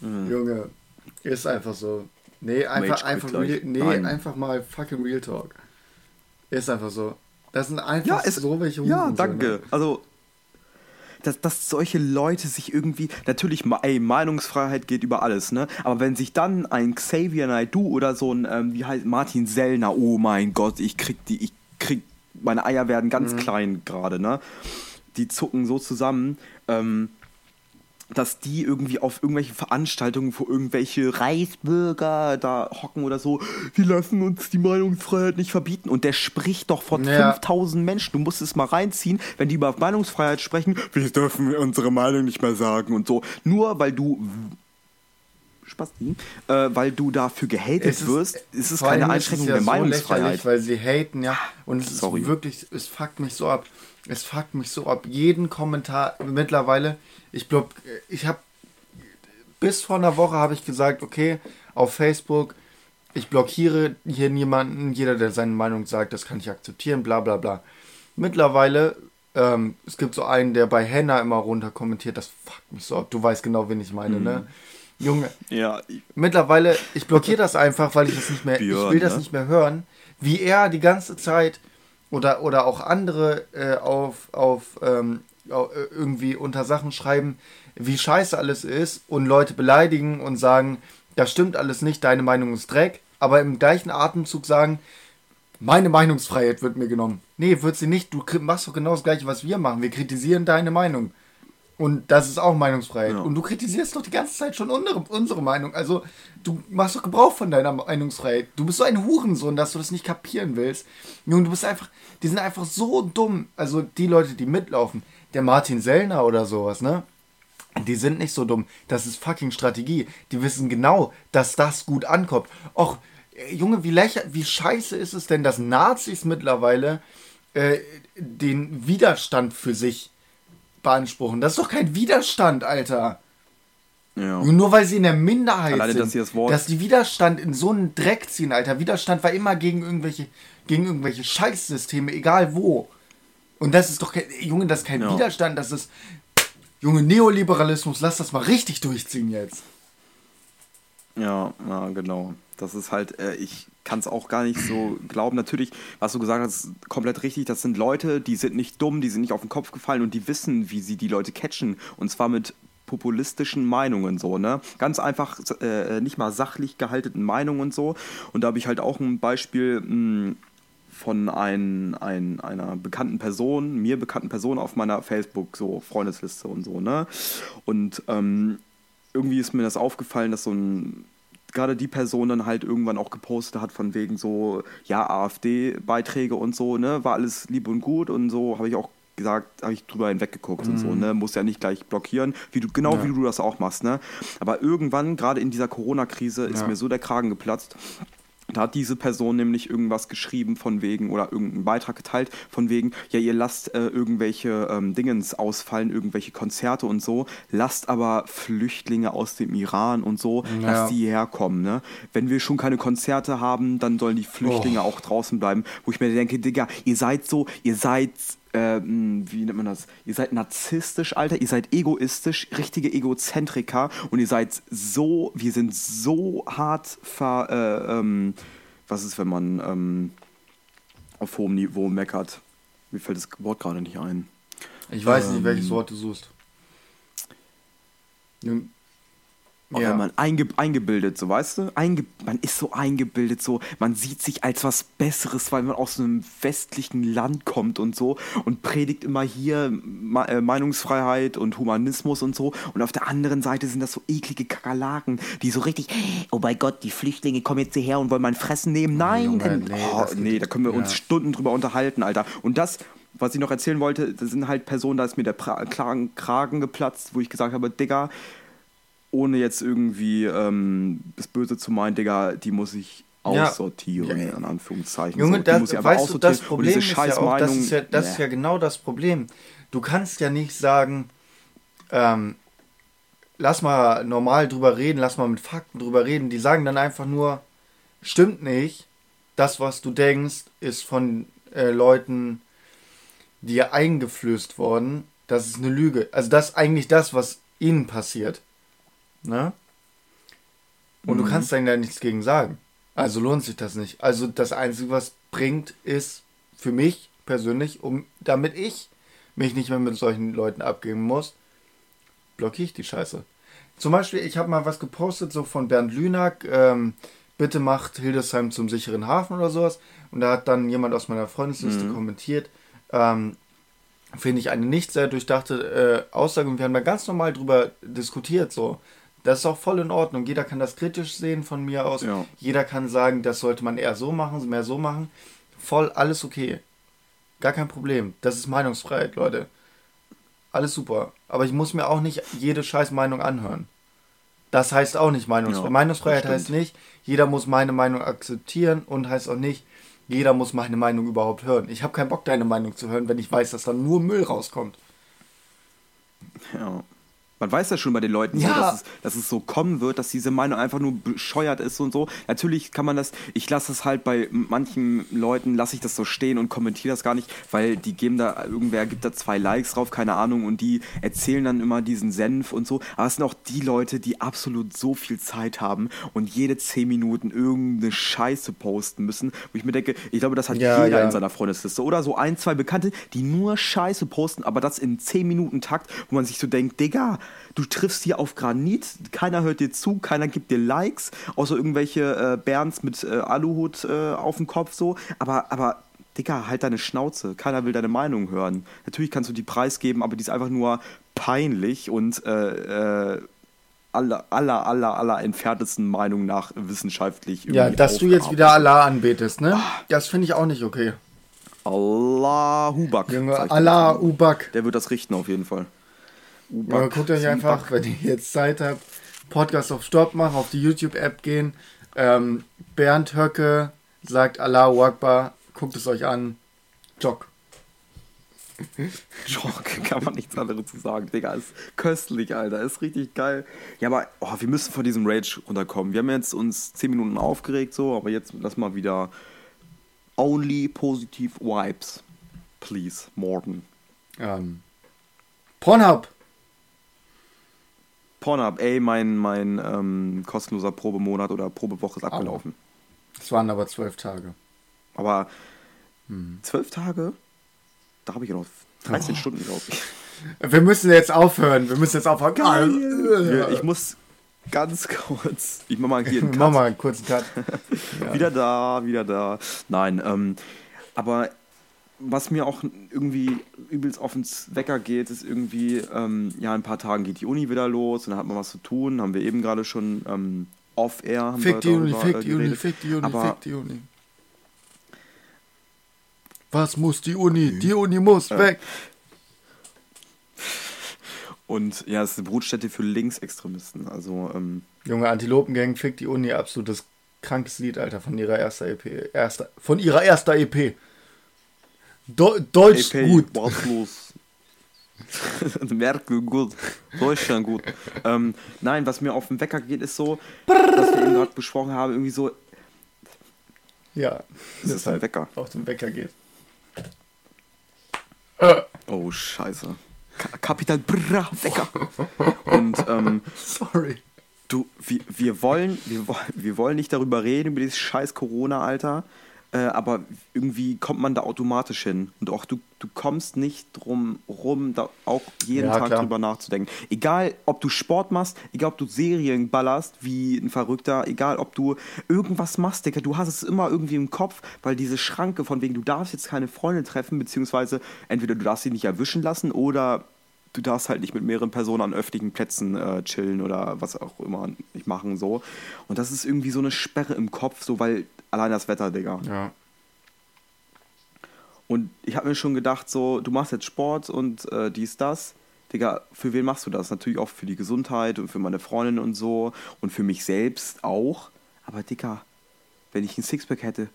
Mhm. Junge, ist einfach so. Nee, einfach, einfach, real, nee, einfach mal fucking Real Talk. Ist einfach so. Das sind einfach ja, es, so welche Huren Ja, danke. Also, dass, dass solche Leute sich irgendwie, natürlich, ey, Meinungsfreiheit geht über alles, ne? Aber wenn sich dann ein Xavier Naidoo oder so ein, ähm, wie heißt, Martin Sellner, oh mein Gott, ich krieg die, ich krieg, meine Eier werden ganz mhm. klein gerade, ne? Die zucken so zusammen, ähm, dass die irgendwie auf irgendwelche Veranstaltungen, wo irgendwelche Reichsbürger da hocken oder so, wir lassen uns die Meinungsfreiheit nicht verbieten. Und der spricht doch vor ja. 5000 Menschen. Du musst es mal reinziehen, wenn die über Meinungsfreiheit sprechen, wir dürfen unsere Meinung nicht mehr sagen und so. Nur weil du Spasti, äh, weil du dafür gehatet es ist, wirst, ist es keine Einschränkung ja der so Meinungsfreiheit. Weil sie haten, ja. Und es Sorry. ist wirklich, es fuckt mich so ab. Es fuckt mich so ab. Jeden Kommentar mittlerweile, ich glaube, ich habe bis vor einer Woche habe ich gesagt, okay, auf Facebook, ich blockiere hier niemanden, jeder, der seine Meinung sagt, das kann ich akzeptieren, bla bla bla. Mittlerweile, ähm, es gibt so einen, der bei Henna immer runter kommentiert, das fuckt mich so ab. Du weißt genau, wen ich meine, mhm. ne? Junge. Ja. Mittlerweile, ich blockiere das einfach, weil ich das nicht mehr, Björn, ich will das ne? nicht mehr hören, wie er die ganze Zeit oder, oder auch andere äh, auf, auf ähm, äh, irgendwie unter Sachen schreiben, wie scheiße alles ist und Leute beleidigen und sagen, das stimmt alles nicht, deine Meinung ist Dreck. aber im gleichen Atemzug sagen, meine Meinungsfreiheit wird mir genommen. Nee, wird sie nicht. Du machst doch genau das gleiche, was wir machen. Wir kritisieren deine Meinung. Und das ist auch Meinungsfreiheit. Ja. Und du kritisierst doch die ganze Zeit schon unsere, unsere Meinung. Also, du machst doch Gebrauch von deiner Meinungsfreiheit. Du bist so ein Hurensohn, dass du das nicht kapieren willst. Junge, du bist einfach, die sind einfach so dumm. Also, die Leute, die mitlaufen, der Martin Sellner oder sowas, ne? Die sind nicht so dumm. Das ist fucking Strategie. Die wissen genau, dass das gut ankommt. Och, Junge, wie lächer, wie scheiße ist es denn, dass Nazis mittlerweile äh, den Widerstand für sich beanspruchen. Das ist doch kein Widerstand, Alter. Ja. Nur weil sie in der Minderheit Alleine, sind. Dass, sie das dass die Widerstand in so einen Dreck ziehen, Alter. Widerstand war immer gegen irgendwelche, gegen irgendwelche Scheißsysteme, egal wo. Und das ist doch kein, Junge, das ist kein ja. Widerstand, das ist, Junge, Neoliberalismus, lass das mal richtig durchziehen jetzt. Ja, ja, genau. Das ist halt, äh, ich kann es auch gar nicht so glauben. Natürlich, was du gesagt hast, ist komplett richtig. Das sind Leute, die sind nicht dumm, die sind nicht auf den Kopf gefallen und die wissen, wie sie die Leute catchen. Und zwar mit populistischen Meinungen so, ne? Ganz einfach äh, nicht mal sachlich gehaltenen Meinungen und so. Und da habe ich halt auch ein Beispiel mh, hm, von ein, ein, einer bekannten Person, mir bekannten Person auf meiner Facebook so Freundesliste und so, ne? Und ähm, irgendwie ist mir das aufgefallen, dass so ein gerade die Person dann halt irgendwann auch gepostet hat von wegen so, ja, AfD-Beiträge und so, ne, war alles lieb und gut und so habe ich auch gesagt, habe ich drüber hinweggeguckt mhm. und so, mhm. ne, muss ja nicht gleich blockieren, wie du, genau ja. wie du das auch machst, ne. Aber irgendwann, gerade in dieser Corona-Krise, ist ja. mir so der Kragen geplatzt, da hat diese Person nämlich irgendwas geschrieben von wegen oder irgendeinen Beitrag geteilt von wegen, ja, ihr lasst äh, irgendwelche ähm, Dingens ausfallen, irgendwelche Konzerte und so, lasst aber Flüchtlinge aus dem Iran und so, ja. lasst die hierher kommen. Ne? Wenn wir schon keine Konzerte haben, dann sollen die Flüchtlinge oh. auch draußen bleiben. Wo ich mir denke, Digga, ihr seid so, ihr seid ähm, wie nennt man das? Ihr seid narzisstisch, Alter, ihr seid egoistisch, richtige Egozentriker und ihr seid so, wir sind so hart ver, äh, ähm, was ist, wenn man ähm, auf hohem Niveau meckert? Mir fällt das Wort gerade nicht ein. Ich weiß nicht, welches ähm, Wort du suchst. Oh, ja. man einge eingebildet, so weißt du? Einge man ist so eingebildet, so man sieht sich als was Besseres, weil man aus einem westlichen Land kommt und so und predigt immer hier Ma äh, Meinungsfreiheit und Humanismus und so. Und auf der anderen Seite sind das so eklige Kakerlaken, die so richtig, oh mein Gott, die Flüchtlinge kommen jetzt hierher und wollen mein Fressen nehmen. Nein, Junge, nee, oh, nee, da können wir uns Stunden drüber unterhalten, Alter. Und das was ich noch erzählen wollte, das sind halt Personen, da ist mir der pra Kragen geplatzt, wo ich gesagt habe, Digga, ohne jetzt irgendwie ähm, das Böse zu meinen, Digga, die muss ich aussortieren, ja. in Anführungszeichen. Junge, so, das, weißt du, das Problem ist ja auch, das ist ja, das nee. ist ja genau das Problem. Du kannst ja nicht sagen, ähm, lass mal normal drüber reden, lass mal mit Fakten drüber reden. Die sagen dann einfach nur, stimmt nicht, das, was du denkst, ist von äh, Leuten dir eingeflößt worden. Das ist eine Lüge. Also das ist eigentlich das, was ihnen passiert. Ne? Und mhm. du kannst dann da nichts gegen sagen. Also lohnt sich das nicht. Also das Einzige, was bringt, ist für mich persönlich, um damit ich mich nicht mehr mit solchen Leuten abgeben muss, blockiere ich die Scheiße. Zum Beispiel, ich habe mal was gepostet, so von Bernd Lünack, ähm, bitte macht Hildesheim zum sicheren Hafen oder sowas. Und da hat dann jemand aus meiner Freundesliste mhm. kommentiert, ähm, finde ich eine nicht sehr durchdachte äh, Aussage und wir haben da ganz normal drüber diskutiert, so. Das ist auch voll in Ordnung. Jeder kann das kritisch sehen von mir aus. Ja. Jeder kann sagen, das sollte man eher so machen, mehr so machen. Voll alles okay. Gar kein Problem. Das ist Meinungsfreiheit, Leute. Alles super. Aber ich muss mir auch nicht jede scheiß Meinung anhören. Das heißt auch nicht Meinungsfreiheit. Ja, Meinungsfreiheit heißt nicht, jeder muss meine Meinung akzeptieren und heißt auch nicht, jeder muss meine Meinung überhaupt hören. Ich habe keinen Bock, deine Meinung zu hören, wenn ich weiß, dass da nur Müll rauskommt. Ja, man weiß ja schon bei den Leuten, ja. so, dass, es, dass, es, so kommen wird, dass diese Meinung einfach nur bescheuert ist und so. Natürlich kann man das, ich lasse es halt bei manchen Leuten, lasse ich das so stehen und kommentiere das gar nicht, weil die geben da, irgendwer gibt da zwei Likes drauf, keine Ahnung, und die erzählen dann immer diesen Senf und so. Aber es sind auch die Leute, die absolut so viel Zeit haben und jede zehn Minuten irgendeine Scheiße posten müssen, wo ich mir denke, ich glaube, das hat ja, jeder ja. in seiner Freundesliste. Oder so ein, zwei Bekannte, die nur Scheiße posten, aber das in zehn Minuten Takt, wo man sich so denkt, Digga, du triffst hier auf Granit, keiner hört dir zu, keiner gibt dir Likes, außer irgendwelche äh, Bernds mit äh, Aluhut äh, auf dem Kopf so. Aber, aber, Digga, halt deine Schnauze. Keiner will deine Meinung hören. Natürlich kannst du die preisgeben, aber die ist einfach nur peinlich und äh, äh, aller, aller, aller, aller entferntesten Meinung nach wissenschaftlich. Ja, dass du jetzt wieder Allah anbetest, ne? Das finde ich auch nicht okay. Allah Hubak. Junge, Allah Ubak. Der wird das richten auf jeden Fall. Ubak, ja, guckt euch einfach, wenn ihr jetzt Zeit habt, Podcast auf Stopp machen, auf die YouTube-App gehen. Ähm, Bernd Höcke sagt Allahu Akbar, guckt es euch an. Jog. Jog, kann man nichts anderes zu sagen. Digga, ist köstlich, Alter. Ist richtig geil. Ja, aber oh, wir müssen von diesem Rage runterkommen. Wir haben jetzt uns 10 Minuten aufgeregt, so, aber jetzt lass mal wieder only positive vibes. Please, Morten. Ähm. Pornhub. Pornhub, ey, mein, mein ähm, kostenloser Probemonat oder Probewoche ist abgelaufen. Es waren aber zwölf Tage. Aber zwölf Tage? Da habe ich ja noch 13 Oh. Stunden, glaube ich. Wir müssen jetzt aufhören. Wir müssen jetzt aufhören. Wir- Ich muss ganz kurz. Ich mach mal hier einen Mach Cut. mal einen kurzen Cut. Wieder da, wieder da. Nein, ähm, aber was mir auch irgendwie übelst auf den Wecker geht, ist irgendwie, ähm, ja, in ein paar Tagen geht die Uni wieder los und dann hat man was zu tun. Haben wir eben gerade schon ähm, off-air. Fick die Uni, darüber, fick äh, die Uni, fick die Uni, fick die Uni. Was muss die Uni? Die Uni muss weg. Und ja, es ist eine Brutstätte für Linksextremisten. Also, ähm, Junge, Antilopengang, fick die Uni, absolutes krankes Lied, Alter, von ihrer erster EP. Erster, von ihrer erster EP. Do Deutsch AP, gut. wortlos. Merkel gut. Deutschland gut. Ähm, nein, was mir auf den Wecker geht, ist so, was wir eben gerade besprochen haben, irgendwie so, Ja, das ist ein Wecker. auf den Wecker geht. Oh, scheiße. Ka Kapital Bra, Wecker. Und ähm, Sorry. du, wir, wir, wollen, wir, wir wollen nicht darüber reden, über dieses scheiß Corona-Alter, äh, aber irgendwie kommt man da automatisch hin. Und auch du, du kommst nicht drum rum, da auch jeden Ja, Tag klar. drüber nachzudenken. Egal, ob du Sport machst, egal, ob du Serien ballerst wie ein Verrückter, egal, ob du irgendwas machst, Digga, du hast es immer irgendwie im Kopf, weil diese Schranke von wegen, du darfst jetzt keine Freunde treffen, beziehungsweise entweder du darfst sie nicht erwischen lassen oder du darfst halt nicht mit mehreren Personen an öffentlichen Plätzen äh, chillen oder was auch immer nicht machen, so. Und das ist irgendwie so eine Sperre im Kopf, so, weil allein das Wetter, Digga. Ja. Und ich habe mir schon gedacht, so, du machst jetzt Sport und äh, dies, das. Digga, für wen machst du das? Natürlich auch für die Gesundheit und für meine Freundin und so und für mich selbst auch. Aber Digga, wenn ich ein Sixpack hätte,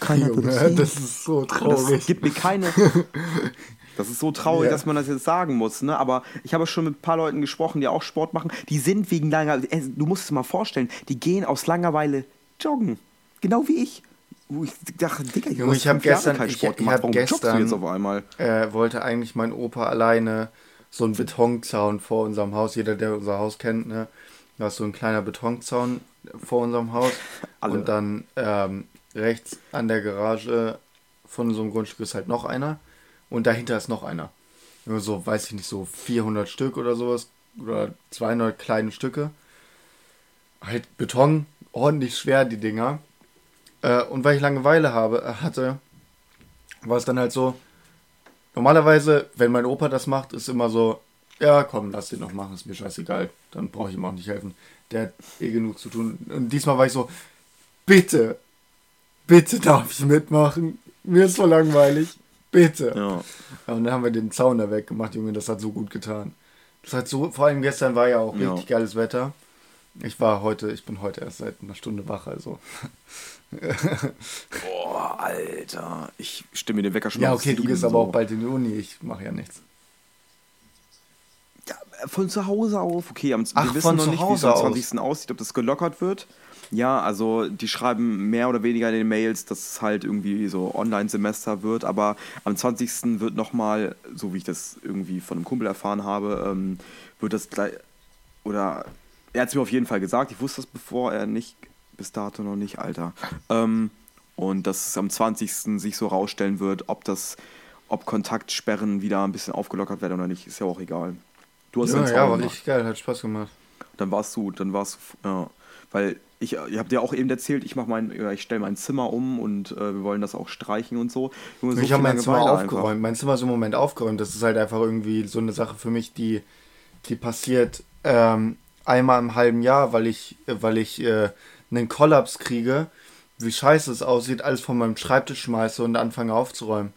keiner Junge, das ist so Das traurig. gibt mir keine. Das ist so traurig, Ja. dass man das jetzt sagen muss, ne? Aber ich habe schon mit ein paar Leuten gesprochen, die auch Sport machen. Die sind wegen langer. äh, Du musst es mal vorstellen, die gehen aus Langeweile joggen. Genau wie ich. Ich dachte, Digga, ich hab fünf Jahre gestern- keinen ich- Sport ich gemacht. hab Warum joggst du gestern- jetzt auf einmal? äh, wollte eigentlich mein Opa alleine so einen Betonzaun vor unserem Haus. Jeder, der unser Haus kennt, ne? Da ist so ein kleiner Betonzaun vor unserem Haus. Alle. Und dann ähm, rechts an der Garage von so einem Grundstück ist halt noch einer. Und dahinter ist noch einer. So, weiß ich nicht, so 400 Stück oder sowas. Oder 200 kleine Stücke. Halt Beton, ordentlich schwer, die Dinger. Äh, und weil ich Langeweile habe, äh, hatte, war es dann halt so, normalerweise, wenn mein Opa das macht, ist immer so, ja, komm, lass den noch machen, ist mir scheißegal. Dann brauche ich ihm auch nicht helfen. Der hat eh genug zu tun. Und diesmal war ich so, bitte, bitte darf ich mitmachen. Mir ist so langweilig. Bitte. Ja. Und dann haben wir den Zaun da weggemacht, Junge, das hat so gut getan. Das hat so, vor allem gestern war ja auch Ja. richtig geiles Wetter. Ich war heute, ich bin heute erst seit einer Stunde wach, also. Boah, Alter. Ich stimme den Wecker schon Ja, okay, du gehst aber so. auch bald in die Uni, ich mache ja nichts. Ja, von zu Hause auf. Okay, am, Ach, wir wissen von noch zu nicht, wie es am aus. 20. aussieht, ob das gelockert wird. Ja, also die schreiben mehr oder weniger in den Mails, dass es halt irgendwie so Online-Semester wird, aber am 20. wird nochmal, so wie ich das irgendwie von einem Kumpel erfahren habe, ähm, wird das gleich, oder er hat es mir auf jeden Fall gesagt, ich wusste das bevor er nicht, bis dato noch nicht, Alter. Ähm, und dass es am 20. sich so rausstellen wird, ob das, ob Kontaktsperren wieder ein bisschen aufgelockert werden oder nicht, ist ja auch egal. Du hast Ja, ja, war richtig geil, hat Spaß gemacht. Dann warst du, dann warst du, ja. Weil ich, ich habe dir auch eben erzählt, ich mach mein, ja, ich stelle mein Zimmer um und äh, wir wollen das auch streichen und so. So ich habe mein Zimmer aufgeräumt. einfach. Mein Zimmer ist im Moment aufgeräumt. Das ist halt einfach irgendwie so eine Sache für mich, die, die passiert ähm, einmal im halben Jahr, weil ich, weil ich äh, einen Kollaps kriege, wie scheiße es aussieht, alles von meinem Schreibtisch schmeiße und anfange aufzuräumen.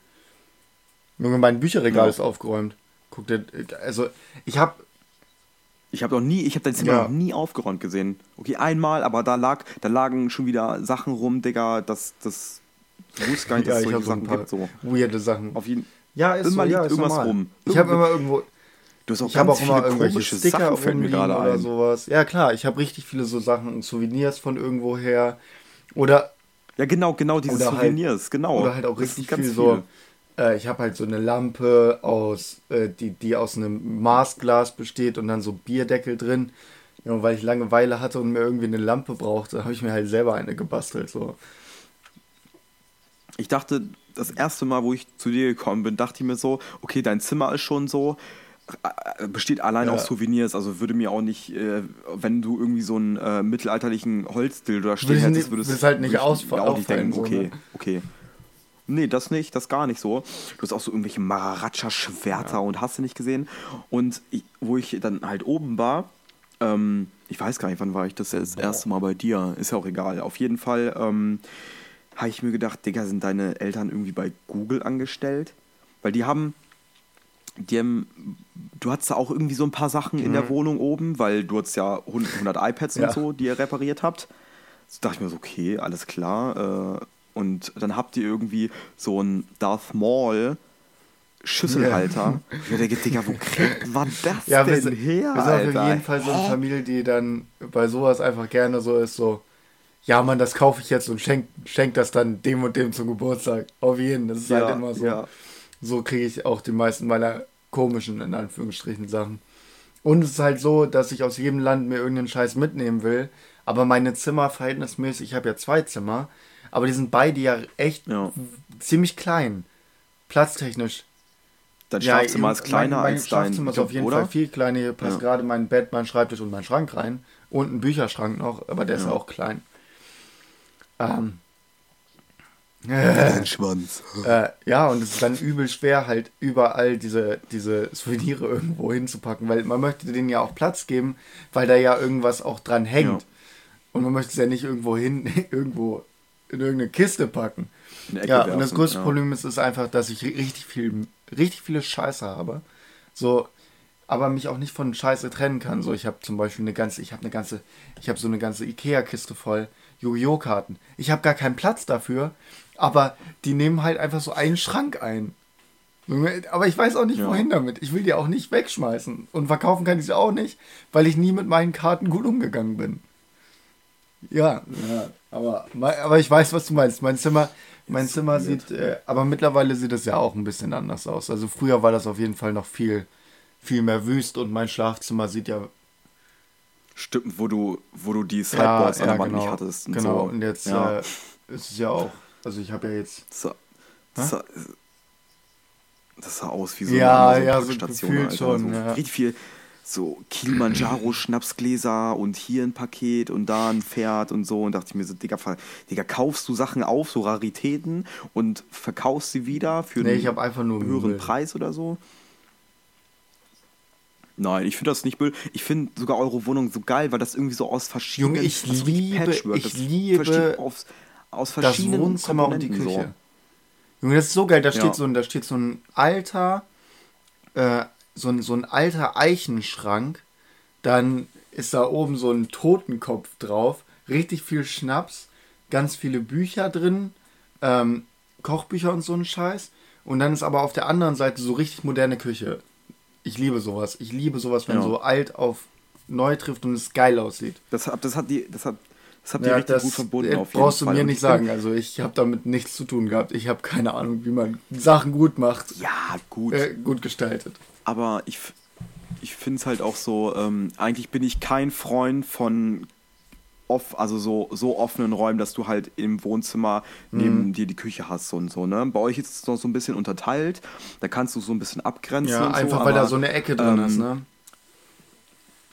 Junge, mein Bücherregal Ja. ist aufgeräumt. Guck dir, also ich habe Ich habe noch nie, ich habe dein Zimmer Ja. noch nie aufgeräumt gesehen. Okay, einmal, aber da lag, da lagen schon wieder Sachen rum, Digga, das, das ich wusste gar nicht, dass ja, es solche Sachen gibt. So. weirde Sachen. Auf jeden Ja, ist immer so, ja, liegt ist irgendwas normal. rum. Ich habe immer irgendwo Du hast auch Ich ganz auch immer viele komische Sticker Sachen, fällt mir gerade ein. sowas. Ja klar, ich habe richtig viele so Sachen, Souvenirs von irgendwo her. Oder, Ja, genau, genau, diese halt- Souvenirs, genau. oder halt auch richtig ganz viel so. Äh, ich habe halt so eine Lampe aus, äh, die, die aus einem Maßglas besteht und dann so Bierdeckel drin. Ja, und weil ich Langeweile hatte und mir irgendwie eine Lampe brauchte, habe ich mir halt selber eine gebastelt. So. Ich dachte, das erste Mal, wo ich zu dir gekommen bin, dachte ich mir so, okay, dein Zimmer ist schon so, äh, besteht allein Ja. aus Souvenirs, also würde mir auch nicht, äh, wenn du irgendwie so einen äh, mittelalterlichen Holzdill da stehen Würde hättest, würdest würdest halt nicht würde ich ausfa- mir auch nicht denken, so, okay, ne? okay. Nee, das nicht, das gar nicht so. Du hast auch so irgendwelche Maharaja-Schwerter und hast du nicht gesehen. Und ich, wo ich dann halt oben war, ähm, ich weiß gar nicht, wann war ich das das erste Mal bei dir, ist ja auch egal. Auf jeden Fall ähm, habe ich mir gedacht, Digga, sind deine Eltern irgendwie bei Google angestellt? Weil die haben, die haben, du hattest da auch irgendwie so ein paar Sachen in der Wohnung oben, weil du hattest ja 100 100 iPads Ja. und so, die ihr repariert habt. So dachte ich mir so, okay, alles klar. Äh, und dann habt ihr irgendwie so einen Darth Maul Schüsselhalter. Ich denke, Digga, wo kriegt man das Ja, wir denn sind, her, wir sind Alter? auf jeden Fall so eine Familie, die dann bei sowas einfach gerne so ist, so, ja Mann, das kaufe ich jetzt und schenk, schenk das dann dem und dem zum Geburtstag. Auf jeden, das ist Ja, halt immer so. ja. So kriege ich auch die meisten meiner komischen, in Anführungsstrichen, Sachen. Und es ist halt so, dass ich aus jedem Land mir irgendeinen Scheiß mitnehmen will, aber meine Zimmer verhältnismäßig, ich habe ja zwei Zimmer, aber die sind beide ja echt Ja. ziemlich klein. Platztechnisch Dein ja, Schlafzimmer ist mein- kleiner mein als dein Schlafzimmer ist auf jeden oder? Fall viel kleiner. Hier passt Ja. gerade mein Bett, mein Schreibtisch und mein Schrank rein. Und ein Bücherschrank noch, aber der ist Ja. auch klein. Ähm, Den Schwanz. äh, ja, und es ist dann übel schwer, halt überall diese, diese Souvenire irgendwo hinzupacken, weil man möchte denen ja auch Platz geben, weil da ja irgendwas auch dran hängt. Ja. Und man möchte es ja nicht irgendwo hin, irgendwo in irgendeine Kiste packen. Ja, und werfen, das größte ja. Problem ist, ist einfach, dass ich ri- richtig viel, richtig viele Scheiße habe. So, aber mich auch nicht von Scheiße trennen kann. So, ich habe zum Beispiel eine ganze, ich habe eine ganze, ich habe so eine ganze Ikea-Kiste voll Yu-Gi-Oh! Karten. Ich habe gar keinen Platz dafür, aber die nehmen halt einfach so einen Schrank ein. Aber ich weiß auch nicht, Ja. wohin damit. Ich will die auch nicht wegschmeißen. Und verkaufen kann ich sie auch nicht, weil ich nie mit meinen Karten gut umgegangen bin. Ja, ja aber, aber ich weiß, was du meinst. Mein Zimmer, mein Zimmer sieht, äh, aber mittlerweile sieht es ja auch ein bisschen anders aus. Also früher war das auf jeden Fall noch viel, viel mehr wüst und mein Schlafzimmer sieht ja, Stimmt, wo du, wo du die ja, Sideboards an ja der Wand genau, nicht hattest. Und genau. so. Und jetzt ja. äh, ist es ja auch, also ich habe ja jetzt, Das sah, das, sah, das sah aus wie so Ja, eine ja, so gefühlt Alter. schon, so ja. Richtig viel so Kilimanjaro-Schnapsgläser und hier ein Paket und da ein Pferd und so. Und dachte ich mir so, Digga, Digga kaufst du Sachen auf, so Raritäten und verkaufst sie wieder für nee, einen ich habe einfach nur höheren. Preis oder so? Nein, ich finde das nicht böse. Ich finde sogar eure Wohnung so geil, weil das irgendwie so aus verschiedenen. Junge, ich das so liebe- Patchwork, ich das liebe aus, aus das verschiedenen Wohnzimmer und die Küche. Junge, das ist so geil. Da steht, Ja. so, ein, da steht so ein alter, äh, so, ein, so ein alter Eichenschrank. Dann ist da oben so ein Totenkopf drauf. Richtig viel Schnaps. Ganz viele Bücher drin. Ähm, Kochbücher und so ein Scheiß. Und dann ist aber auf der anderen Seite so richtig moderne Küche. Ich liebe sowas. Ich liebe sowas, wenn Ja. so alt auf neu trifft und es geil aussieht. Das, hat- das hat die, das hat, das habt ihr Ja, richtig gut verbunden äh, auf jeden brauchst du Fall. mir Und nicht sagen. Also ich habe damit nichts zu tun gehabt. Ich habe keine Ahnung, wie man Sachen gut macht, Ja, gut. äh, gut gestaltet. Aber ich, ich finde es halt auch so, ähm, eigentlich bin ich kein Freund von off, also so, so offenen Räumen, dass du halt im Wohnzimmer neben dir die Küche hast und so, ne? Bei euch ist es noch so ein bisschen unterteilt, da kannst du so ein bisschen abgrenzen Ja, einfach so, weil da aber, so eine Ecke drin ähm, ist, ne?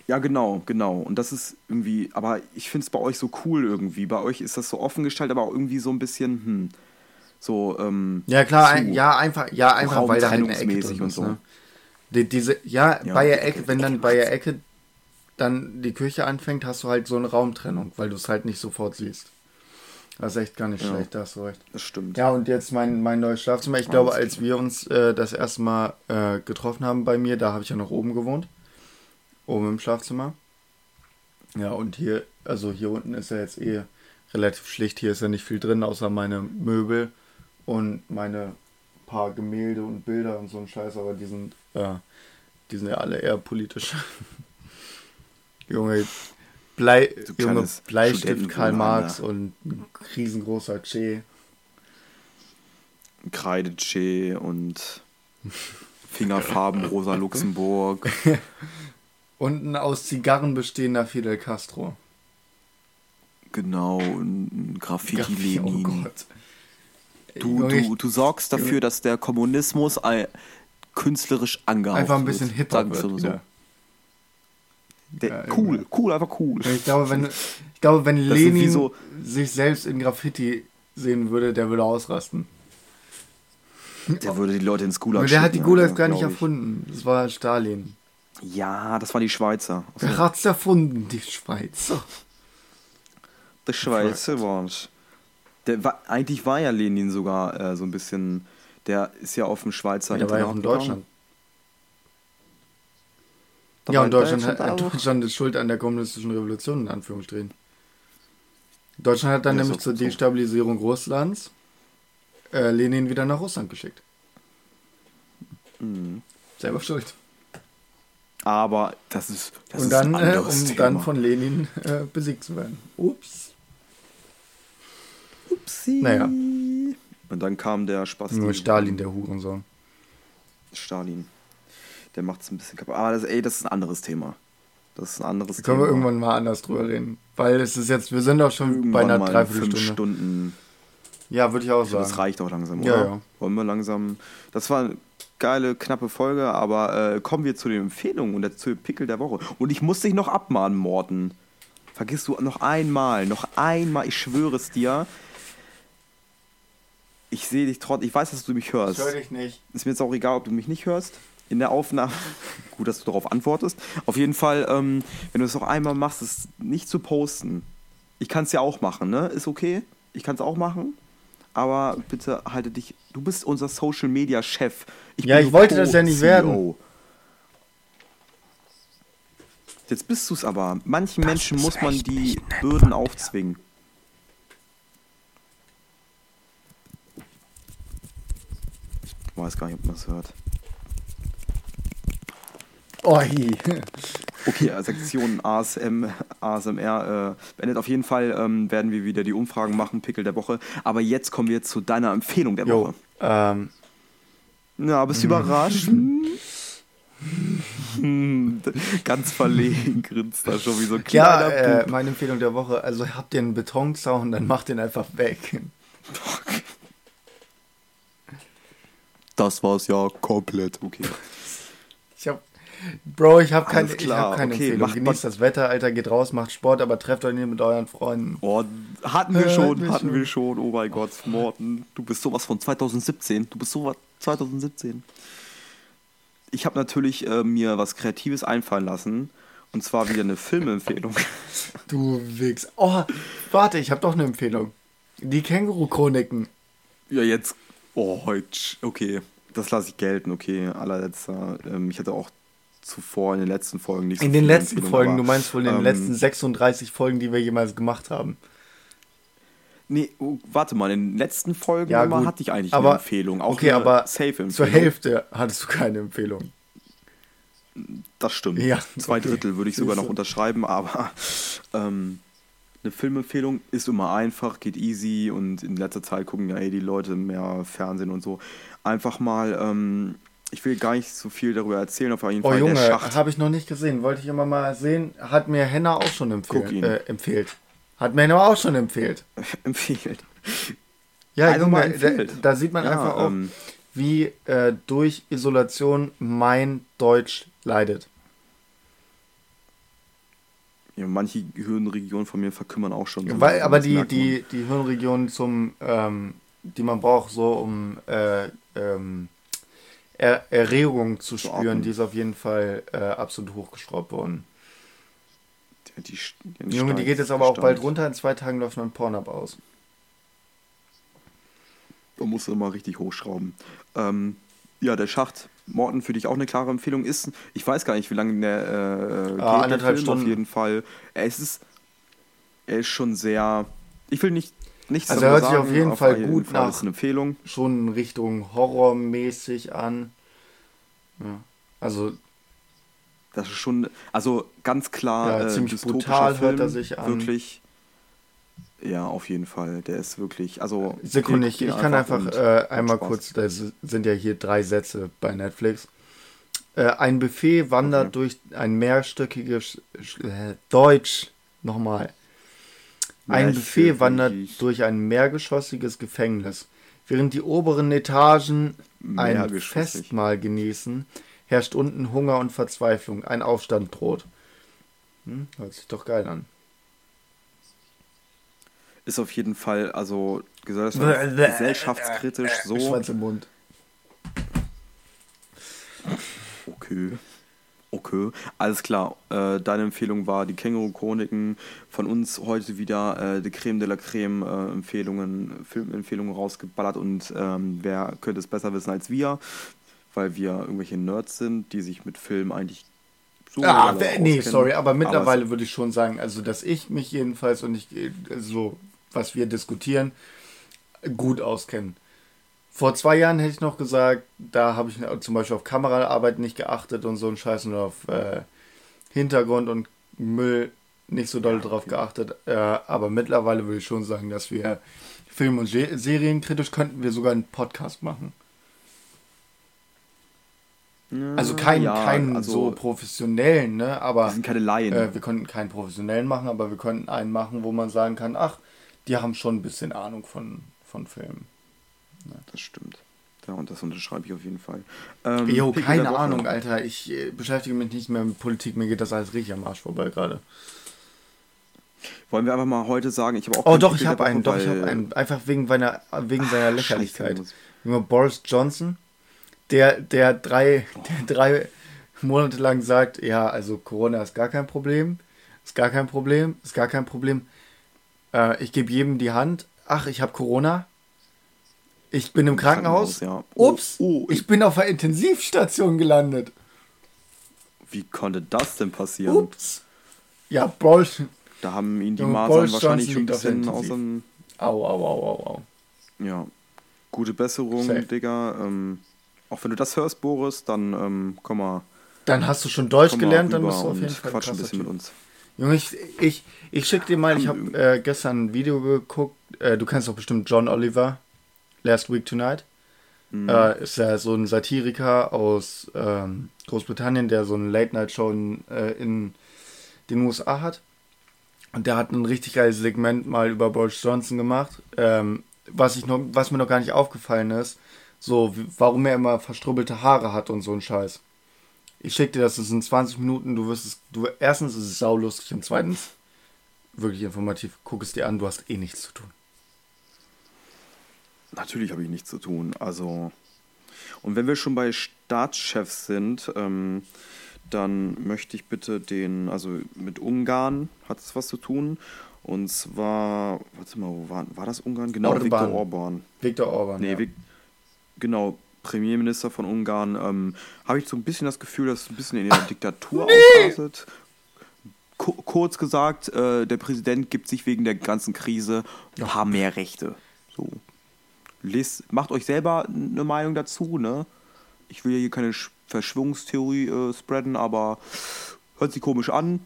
Ja, genau, genau. Und das ist irgendwie, aber ich finde es bei euch so cool irgendwie. Bei euch ist das so offen gestaltet, aber auch irgendwie so ein bisschen, hm, so, ähm, Ja, klar, ein, ja, einfach, ja, einfach, weil da halt eine Ecke drin und ist, so. ne? Die, diese, ja, Ja, bei der Ecke, wenn dann bei der. Ecke dann die Küche anfängt, hast du halt so eine Raumtrennung, weil du es halt nicht sofort siehst. Das ist echt gar nicht Ja. schlecht, da hast du recht. Das stimmt. Ja, und jetzt mein, mein neues Schlafzimmer. Ich Ah, glaube, als wir uns äh, das erste Mal äh, getroffen haben bei mir, da habe ich ja noch oben gewohnt. Oben im Schlafzimmer. Ja, und hier, also hier unten ist ja jetzt eh relativ schlicht. Hier ist ja nicht viel drin, außer meine Möbel und meine paar Gemälde und Bilder und so ein Scheiß, aber die sind, äh, die sind ja alle eher politisch. Junge, Blei, Junge Bleistift Karl Marx und ein riesengroßer Che. Kreideche und Fingerfarben Rosa Luxemburg. Und ein aus Zigarren bestehender Fidel Castro. Genau, ein Graffiti Oh Lenin. Gott. Du, du, du sorgst dafür, dass der Kommunismus künstlerisch angehaucht einfach ein bisschen hipper wird wir so. wieder. Der, Ja, cool, cool, einfach cool. Ich glaube, wenn, ich glaube, wenn Das Lenin so- sich selbst in Graffiti sehen würde, der würde ausrasten. Der würde die Leute ins Gulag Aber der hat die schicken, Gulags gar nicht erfunden. Das war Stalin. Ja, das waren die Schweizer. Ach so, Wer hat's erfunden? Die Schweizer. Die Schweizer waren's. Der war, eigentlich war ja Lenin sogar äh, so ein bisschen. Der ist ja auf dem Schweizer Der war ja auch in Deutschland. Da Ja, und Deutschland, Deutschland hat. Deutschland ist schuld an der kommunistischen Revolution, in Anführungsstrichen. Deutschland hat dann Ja, nämlich zur so. Destabilisierung Russlands äh, Lenin wieder nach Russland geschickt. Mhm. Selber schuld. Aber das ist. Das und ist dann, ein äh, anderes um Thema. dann von Lenin äh, besiegt zu werden. Ups. Upsi. Naja. Und dann kam der Spasti. Nur Stalin, der Hurensohn. Stalin. Der macht es ein bisschen kaputt. Aber das, ey, das ist ein anderes Thema. Das ist ein anderes Da können Thema. wir irgendwann mal anders drüber reden. Weil es ist jetzt, wir sind doch schon Irgendwann bei einer mal fünf Dreiviertelstunde. Stunden. Ja, würde ich auch sagen. Das reicht auch langsam, Ja, oder? ja. Wollen wir langsam. Das war geile, knappe Folge, aber äh, kommen wir zu den Empfehlungen und zu Pickel der Woche. Und ich muss dich noch abmahnen, Morten. Vergiss du noch einmal, noch einmal, ich schwöre es dir. Ich sehe dich trotzdem, ich weiß, dass du mich hörst. Ich höre dich nicht. Ist mir jetzt auch egal, ob du mich nicht hörst. In der Aufnahme. Gut, dass du darauf antwortest. Auf jeden Fall, ähm, wenn du es noch einmal machst, es nicht zu posten. Ich kann es ja auch machen, ne? Ist okay. Ich kann es auch machen. Aber bitte halte dich. Du bist unser Social Media Chef. Ja, bin ich wollte das ja nicht werden. Jetzt bist du es aber. Manchen Menschen muss man die Bürden aufzwingen. Ich weiß gar nicht, ob man das hört. Oi. Okay, äh, Sektion ASM, ASMR äh, beendet. Auf jeden Fall ähm, werden wir wieder die Umfragen machen, Pickel der Woche. Aber jetzt kommen wir zu deiner Empfehlung der Jo, Woche. ähm, Ja, bist du überrascht? Hm, Ganz verlegen grinst da schon wie so ein ja, äh, meine Empfehlung der Woche, also habt ihr einen Betonzaun, dann macht den einfach weg. Das war's ja komplett. Okay. Ich hab, Bro, ich habe keine, ich hab keine okay, Empfehlung. Genießt das Wetter, Alter, geht raus, macht Sport, aber trefft euch nicht mit euren Freunden. Oh, hatten wir Äh, schon, hatten wir hatten schon. wir schon. Oh mein Gott, Morten, du bist sowas von 2017. Du bist sowas 2017. Ich habe natürlich äh, mir was Kreatives einfallen lassen. Und zwar wieder eine Filmempfehlung. Du Wichs. Oh, warte, ich habe doch eine Empfehlung. Die Känguru-Chroniken. ja, jetzt. Oh, heute. Okay. Das lasse ich gelten, okay. Allerletzter. Ähm, ich hatte auch zuvor in den letzten Folgen nicht so In den letzten Folgen, aber, du meinst wohl in den ähm, letzten 36 Folgen, die wir jemals gemacht haben. Nee, oh, warte mal, in den letzten Folgen Ja, gut. hatte ich eigentlich Aber- eine Empfehlung. Auch okay, aber Safe-Empfehlung. Zur Hälfte hattest du keine Empfehlung. Das stimmt. Ja, Zwei okay. Drittel würde ich sogar noch unterschreiben, aber ähm, eine Filmempfehlung ist immer einfach, geht easy und in letzter Zeit gucken ja eh die Leute mehr Fernsehen und so. Einfach mal, ähm, ich will gar nicht so viel darüber erzählen, auf jeden Oh Fall der Junge, habe ich noch nicht gesehen. Wollte ich immer mal sehen. Hat mir Henna auch schon ihn. äh, empfehlt. Hat mir Henna auch schon empfehlt. empfiehlt. Ja, Also Junge, da, da sieht man Ja, einfach auch, ähm, wie äh, durch Isolation mein Deutsch leidet. Ja, manche Hirnregionen von mir verkümmern auch schon. So Weil, aber die, die, die Hirnregionen zum, ähm, die man braucht, so um äh, ähm, er Erregung zu spüren, die ist auf jeden Fall äh, absolut hochgeschraubt worden. Die, die, die Junge, die geht jetzt aber auch bald runter. In zwei Tagen läuft mein Pornhub aus. Man muss immer richtig hochschrauben. Ähm, ja, der Schacht. Morten, für dich auch eine klare Empfehlung ist. Ich weiß gar nicht, wie lange der äh, geht, der anderthalb. Stunden. Auf jeden Fall. Er ist, er ist schon sehr. Ich will nicht nichts Also er hört sich auf sagen, jeden Fall gut Fall nach- ist eine Empfehlung. Schon in Richtung horrormäßig an. Ja. Also Das ist schon, also ganz klar Ja, äh, ziemlich brutal Film, hört er sich an. Wirklich. Ja, auf jeden Fall. Der ist wirklich, also. Sekunde, ich, ich kann einfach und äh, einmal kurz, da sind ja hier drei Sätze bei Netflix. Äh, ein Buffet wandert Okay. durch ein mehrstöckiges Sch- Deutsch nochmal. Ein Buffet wandert Mehrstöckig. durch ein mehrgeschossiges Gefängnis. Während die oberen Etagen ein. Festmahl genießen, herrscht unten Hunger und Verzweiflung. Ein Aufstand droht. Hm, hört sich doch geil an. Ist auf jeden Fall, also gesellschafts gesellschaftskritisch so. Schwanz im Mund. Okay. Okay, alles klar. Äh, deine Empfehlung war die Känguru-Chroniken. Von uns heute wieder äh, die Creme de la Creme äh, Empfehlungen, Filmempfehlungen rausgeballert und ähm, wer könnte es besser wissen als wir, weil wir irgendwelche Nerds sind, die sich mit Filmen eigentlich so Ah, nee, auskennen. sorry, aber mittlerweile würde ich schon sagen, also dass ich mich jedenfalls und ich äh, so, was wir diskutieren, gut auskenne. Vor zwei Jahren hätte ich noch gesagt, da habe ich zum Beispiel auf Kameraarbeit nicht geachtet und so ein Scheiß und auf äh, Hintergrund und Müll nicht so doll drauf geachtet. Äh, aber mittlerweile würde ich schon sagen, dass wir Film- und Se- Serienkritisch könnten wir sogar einen Podcast machen. Ja, Also keinen ja, keinen also, so professionellen, ne? Aber Wir sind keine Laien. Äh, wir konnten keinen professionellen machen, aber wir konnten einen machen, wo man sagen kann, ach, die haben schon ein bisschen Ahnung von, von Filmen. Das stimmt. Ja, und das unterschreibe ich auf jeden Fall. Ähm, Jo, keine. Ahnung, Alter. Ich äh, beschäftige mich nicht mehr mit Politik, mir geht das alles richtig am Arsch vorbei gerade. Wollen wir einfach mal heute sagen, ich habe auch Oh doch, ich Pickel habe einen, doch, ich habe einen. Einfach wegen seiner, wegen seiner Ach, Lächerlichkeit. Scheiße, Junge, Boris Johnson, der, der drei, der drei Monate lang sagt, ja, also Corona ist gar kein Problem, ist gar kein Problem, ist gar kein Problem. Äh, ich gebe jedem die Hand. Ach, ich habe Corona. Ich bin im Krankenhaus. Krankenhaus, ja. Oh, Ups, oh, ich bin auf der Intensivstation gelandet. Wie konnte das denn passieren? Ups. Ja, Boris. Da haben ihn die Masern wahrscheinlich ein bisschen aus dem. Au, au, au, au, au. Ja. Gute Besserung, Safe. Digga. Ähm, auch wenn du das hörst, Boris, dann ähm, komm mal. Dann hast du schon Deutsch gelernt, dann bist du auf jeden Fall Quatsch ein bisschen mit uns. Junge, ich, ich, ich schick dir mal, ich habe äh, gestern ein Video geguckt. Äh, du kennst doch bestimmt John Oliver. Last Week Tonight. Mhm. Äh, ist ja so ein Satiriker aus ähm, Großbritannien, der so eine Late-Night-Show in, äh, in den USA hat. Und der hat ein richtig geiles Segment mal über Boris Johnson gemacht. Ähm, was, ich noch, was mir noch gar nicht aufgefallen ist, so, wie, warum er immer verstrubbelte Haare hat und so ein Scheiß. Ich schick dir das, das sind 20 Minuten, du wirst es, du, erstens ist es saulustig und zweitens wirklich informativ. Guck es dir an, du hast eh nichts zu tun. Natürlich habe ich nichts zu tun. Also. Und wenn wir schon bei Staatschefs sind, ähm, dann möchte ich bitte den, also mit Ungarn hat es was zu tun. Und zwar, warte mal, wo war, war das Ungarn? Genau, Orban. Viktor Orban. Viktor Orban. Nee, ja. Vik- genau, Premierminister von Ungarn. Ähm, habe ich so ein bisschen das Gefühl, dass es ein bisschen in ihrer Diktatur ausartet. Ku- kurz gesagt, äh, der Präsident gibt sich wegen der ganzen Krise ein paar mehr Rechte. So. Lest, macht euch selber eine Meinung dazu, ne? Ich will ja hier keine Sch- Verschwörungstheorie äh, spreaden, aber hört sich komisch an.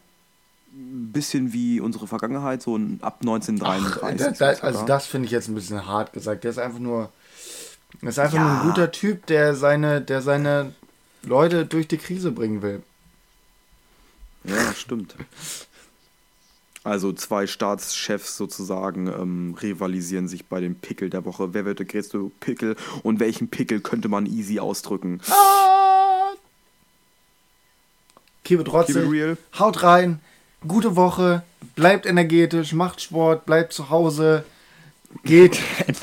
Ein bisschen wie unsere Vergangenheit, so ab Ach, 1933. da, da, also das finde ich jetzt ein bisschen hart gesagt. Der ist einfach nur, der ist einfach nur Ja. ein guter Typ, der seine, der seine Leute durch die Krise bringen will. Ja, stimmt. Also zwei Staatschefs sozusagen ähm, rivalisieren sich bei dem Pickel der Woche. Wer wird der größte Pickel und welchen Pickel könnte man easy ausdrücken? Keep it Keep it trotzdem. real. Haut rein. gute Woche, bleibt energetisch, macht Sport, bleibt zu Hause, geht,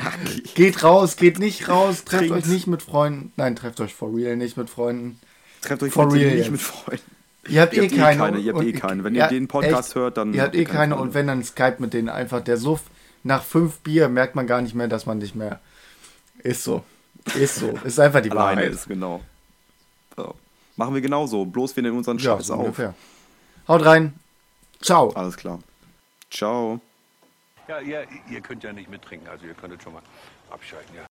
geht raus, geht nicht raus, trefft Trinkt. euch nicht mit Freunden. Nein, trefft euch for real nicht mit Freunden. Trefft euch For real nicht mit Freunden. Ihr habt, Ihr eh habt eh keine. keine, ihr habt und- eh keine. Wenn ihr den Podcast echt, hört, dann Ihr habt habt eh keine und wenn dann Skype mit denen einfach der Suff nach fünf Bier merkt man gar nicht mehr, dass man nicht mehr. Ist so. Ist so. Ist einfach die Alleine Wahrheit. ist, genau. So. Machen wir genauso. Bloß wir nehmen unseren Ja, Scheiß so auf. ungefähr. Haut rein. Ciao. Alles klar. Ciao. Ja, ihr, ihr könnt ja nicht mittrinken, also ihr könntet schon mal abschalten, ja.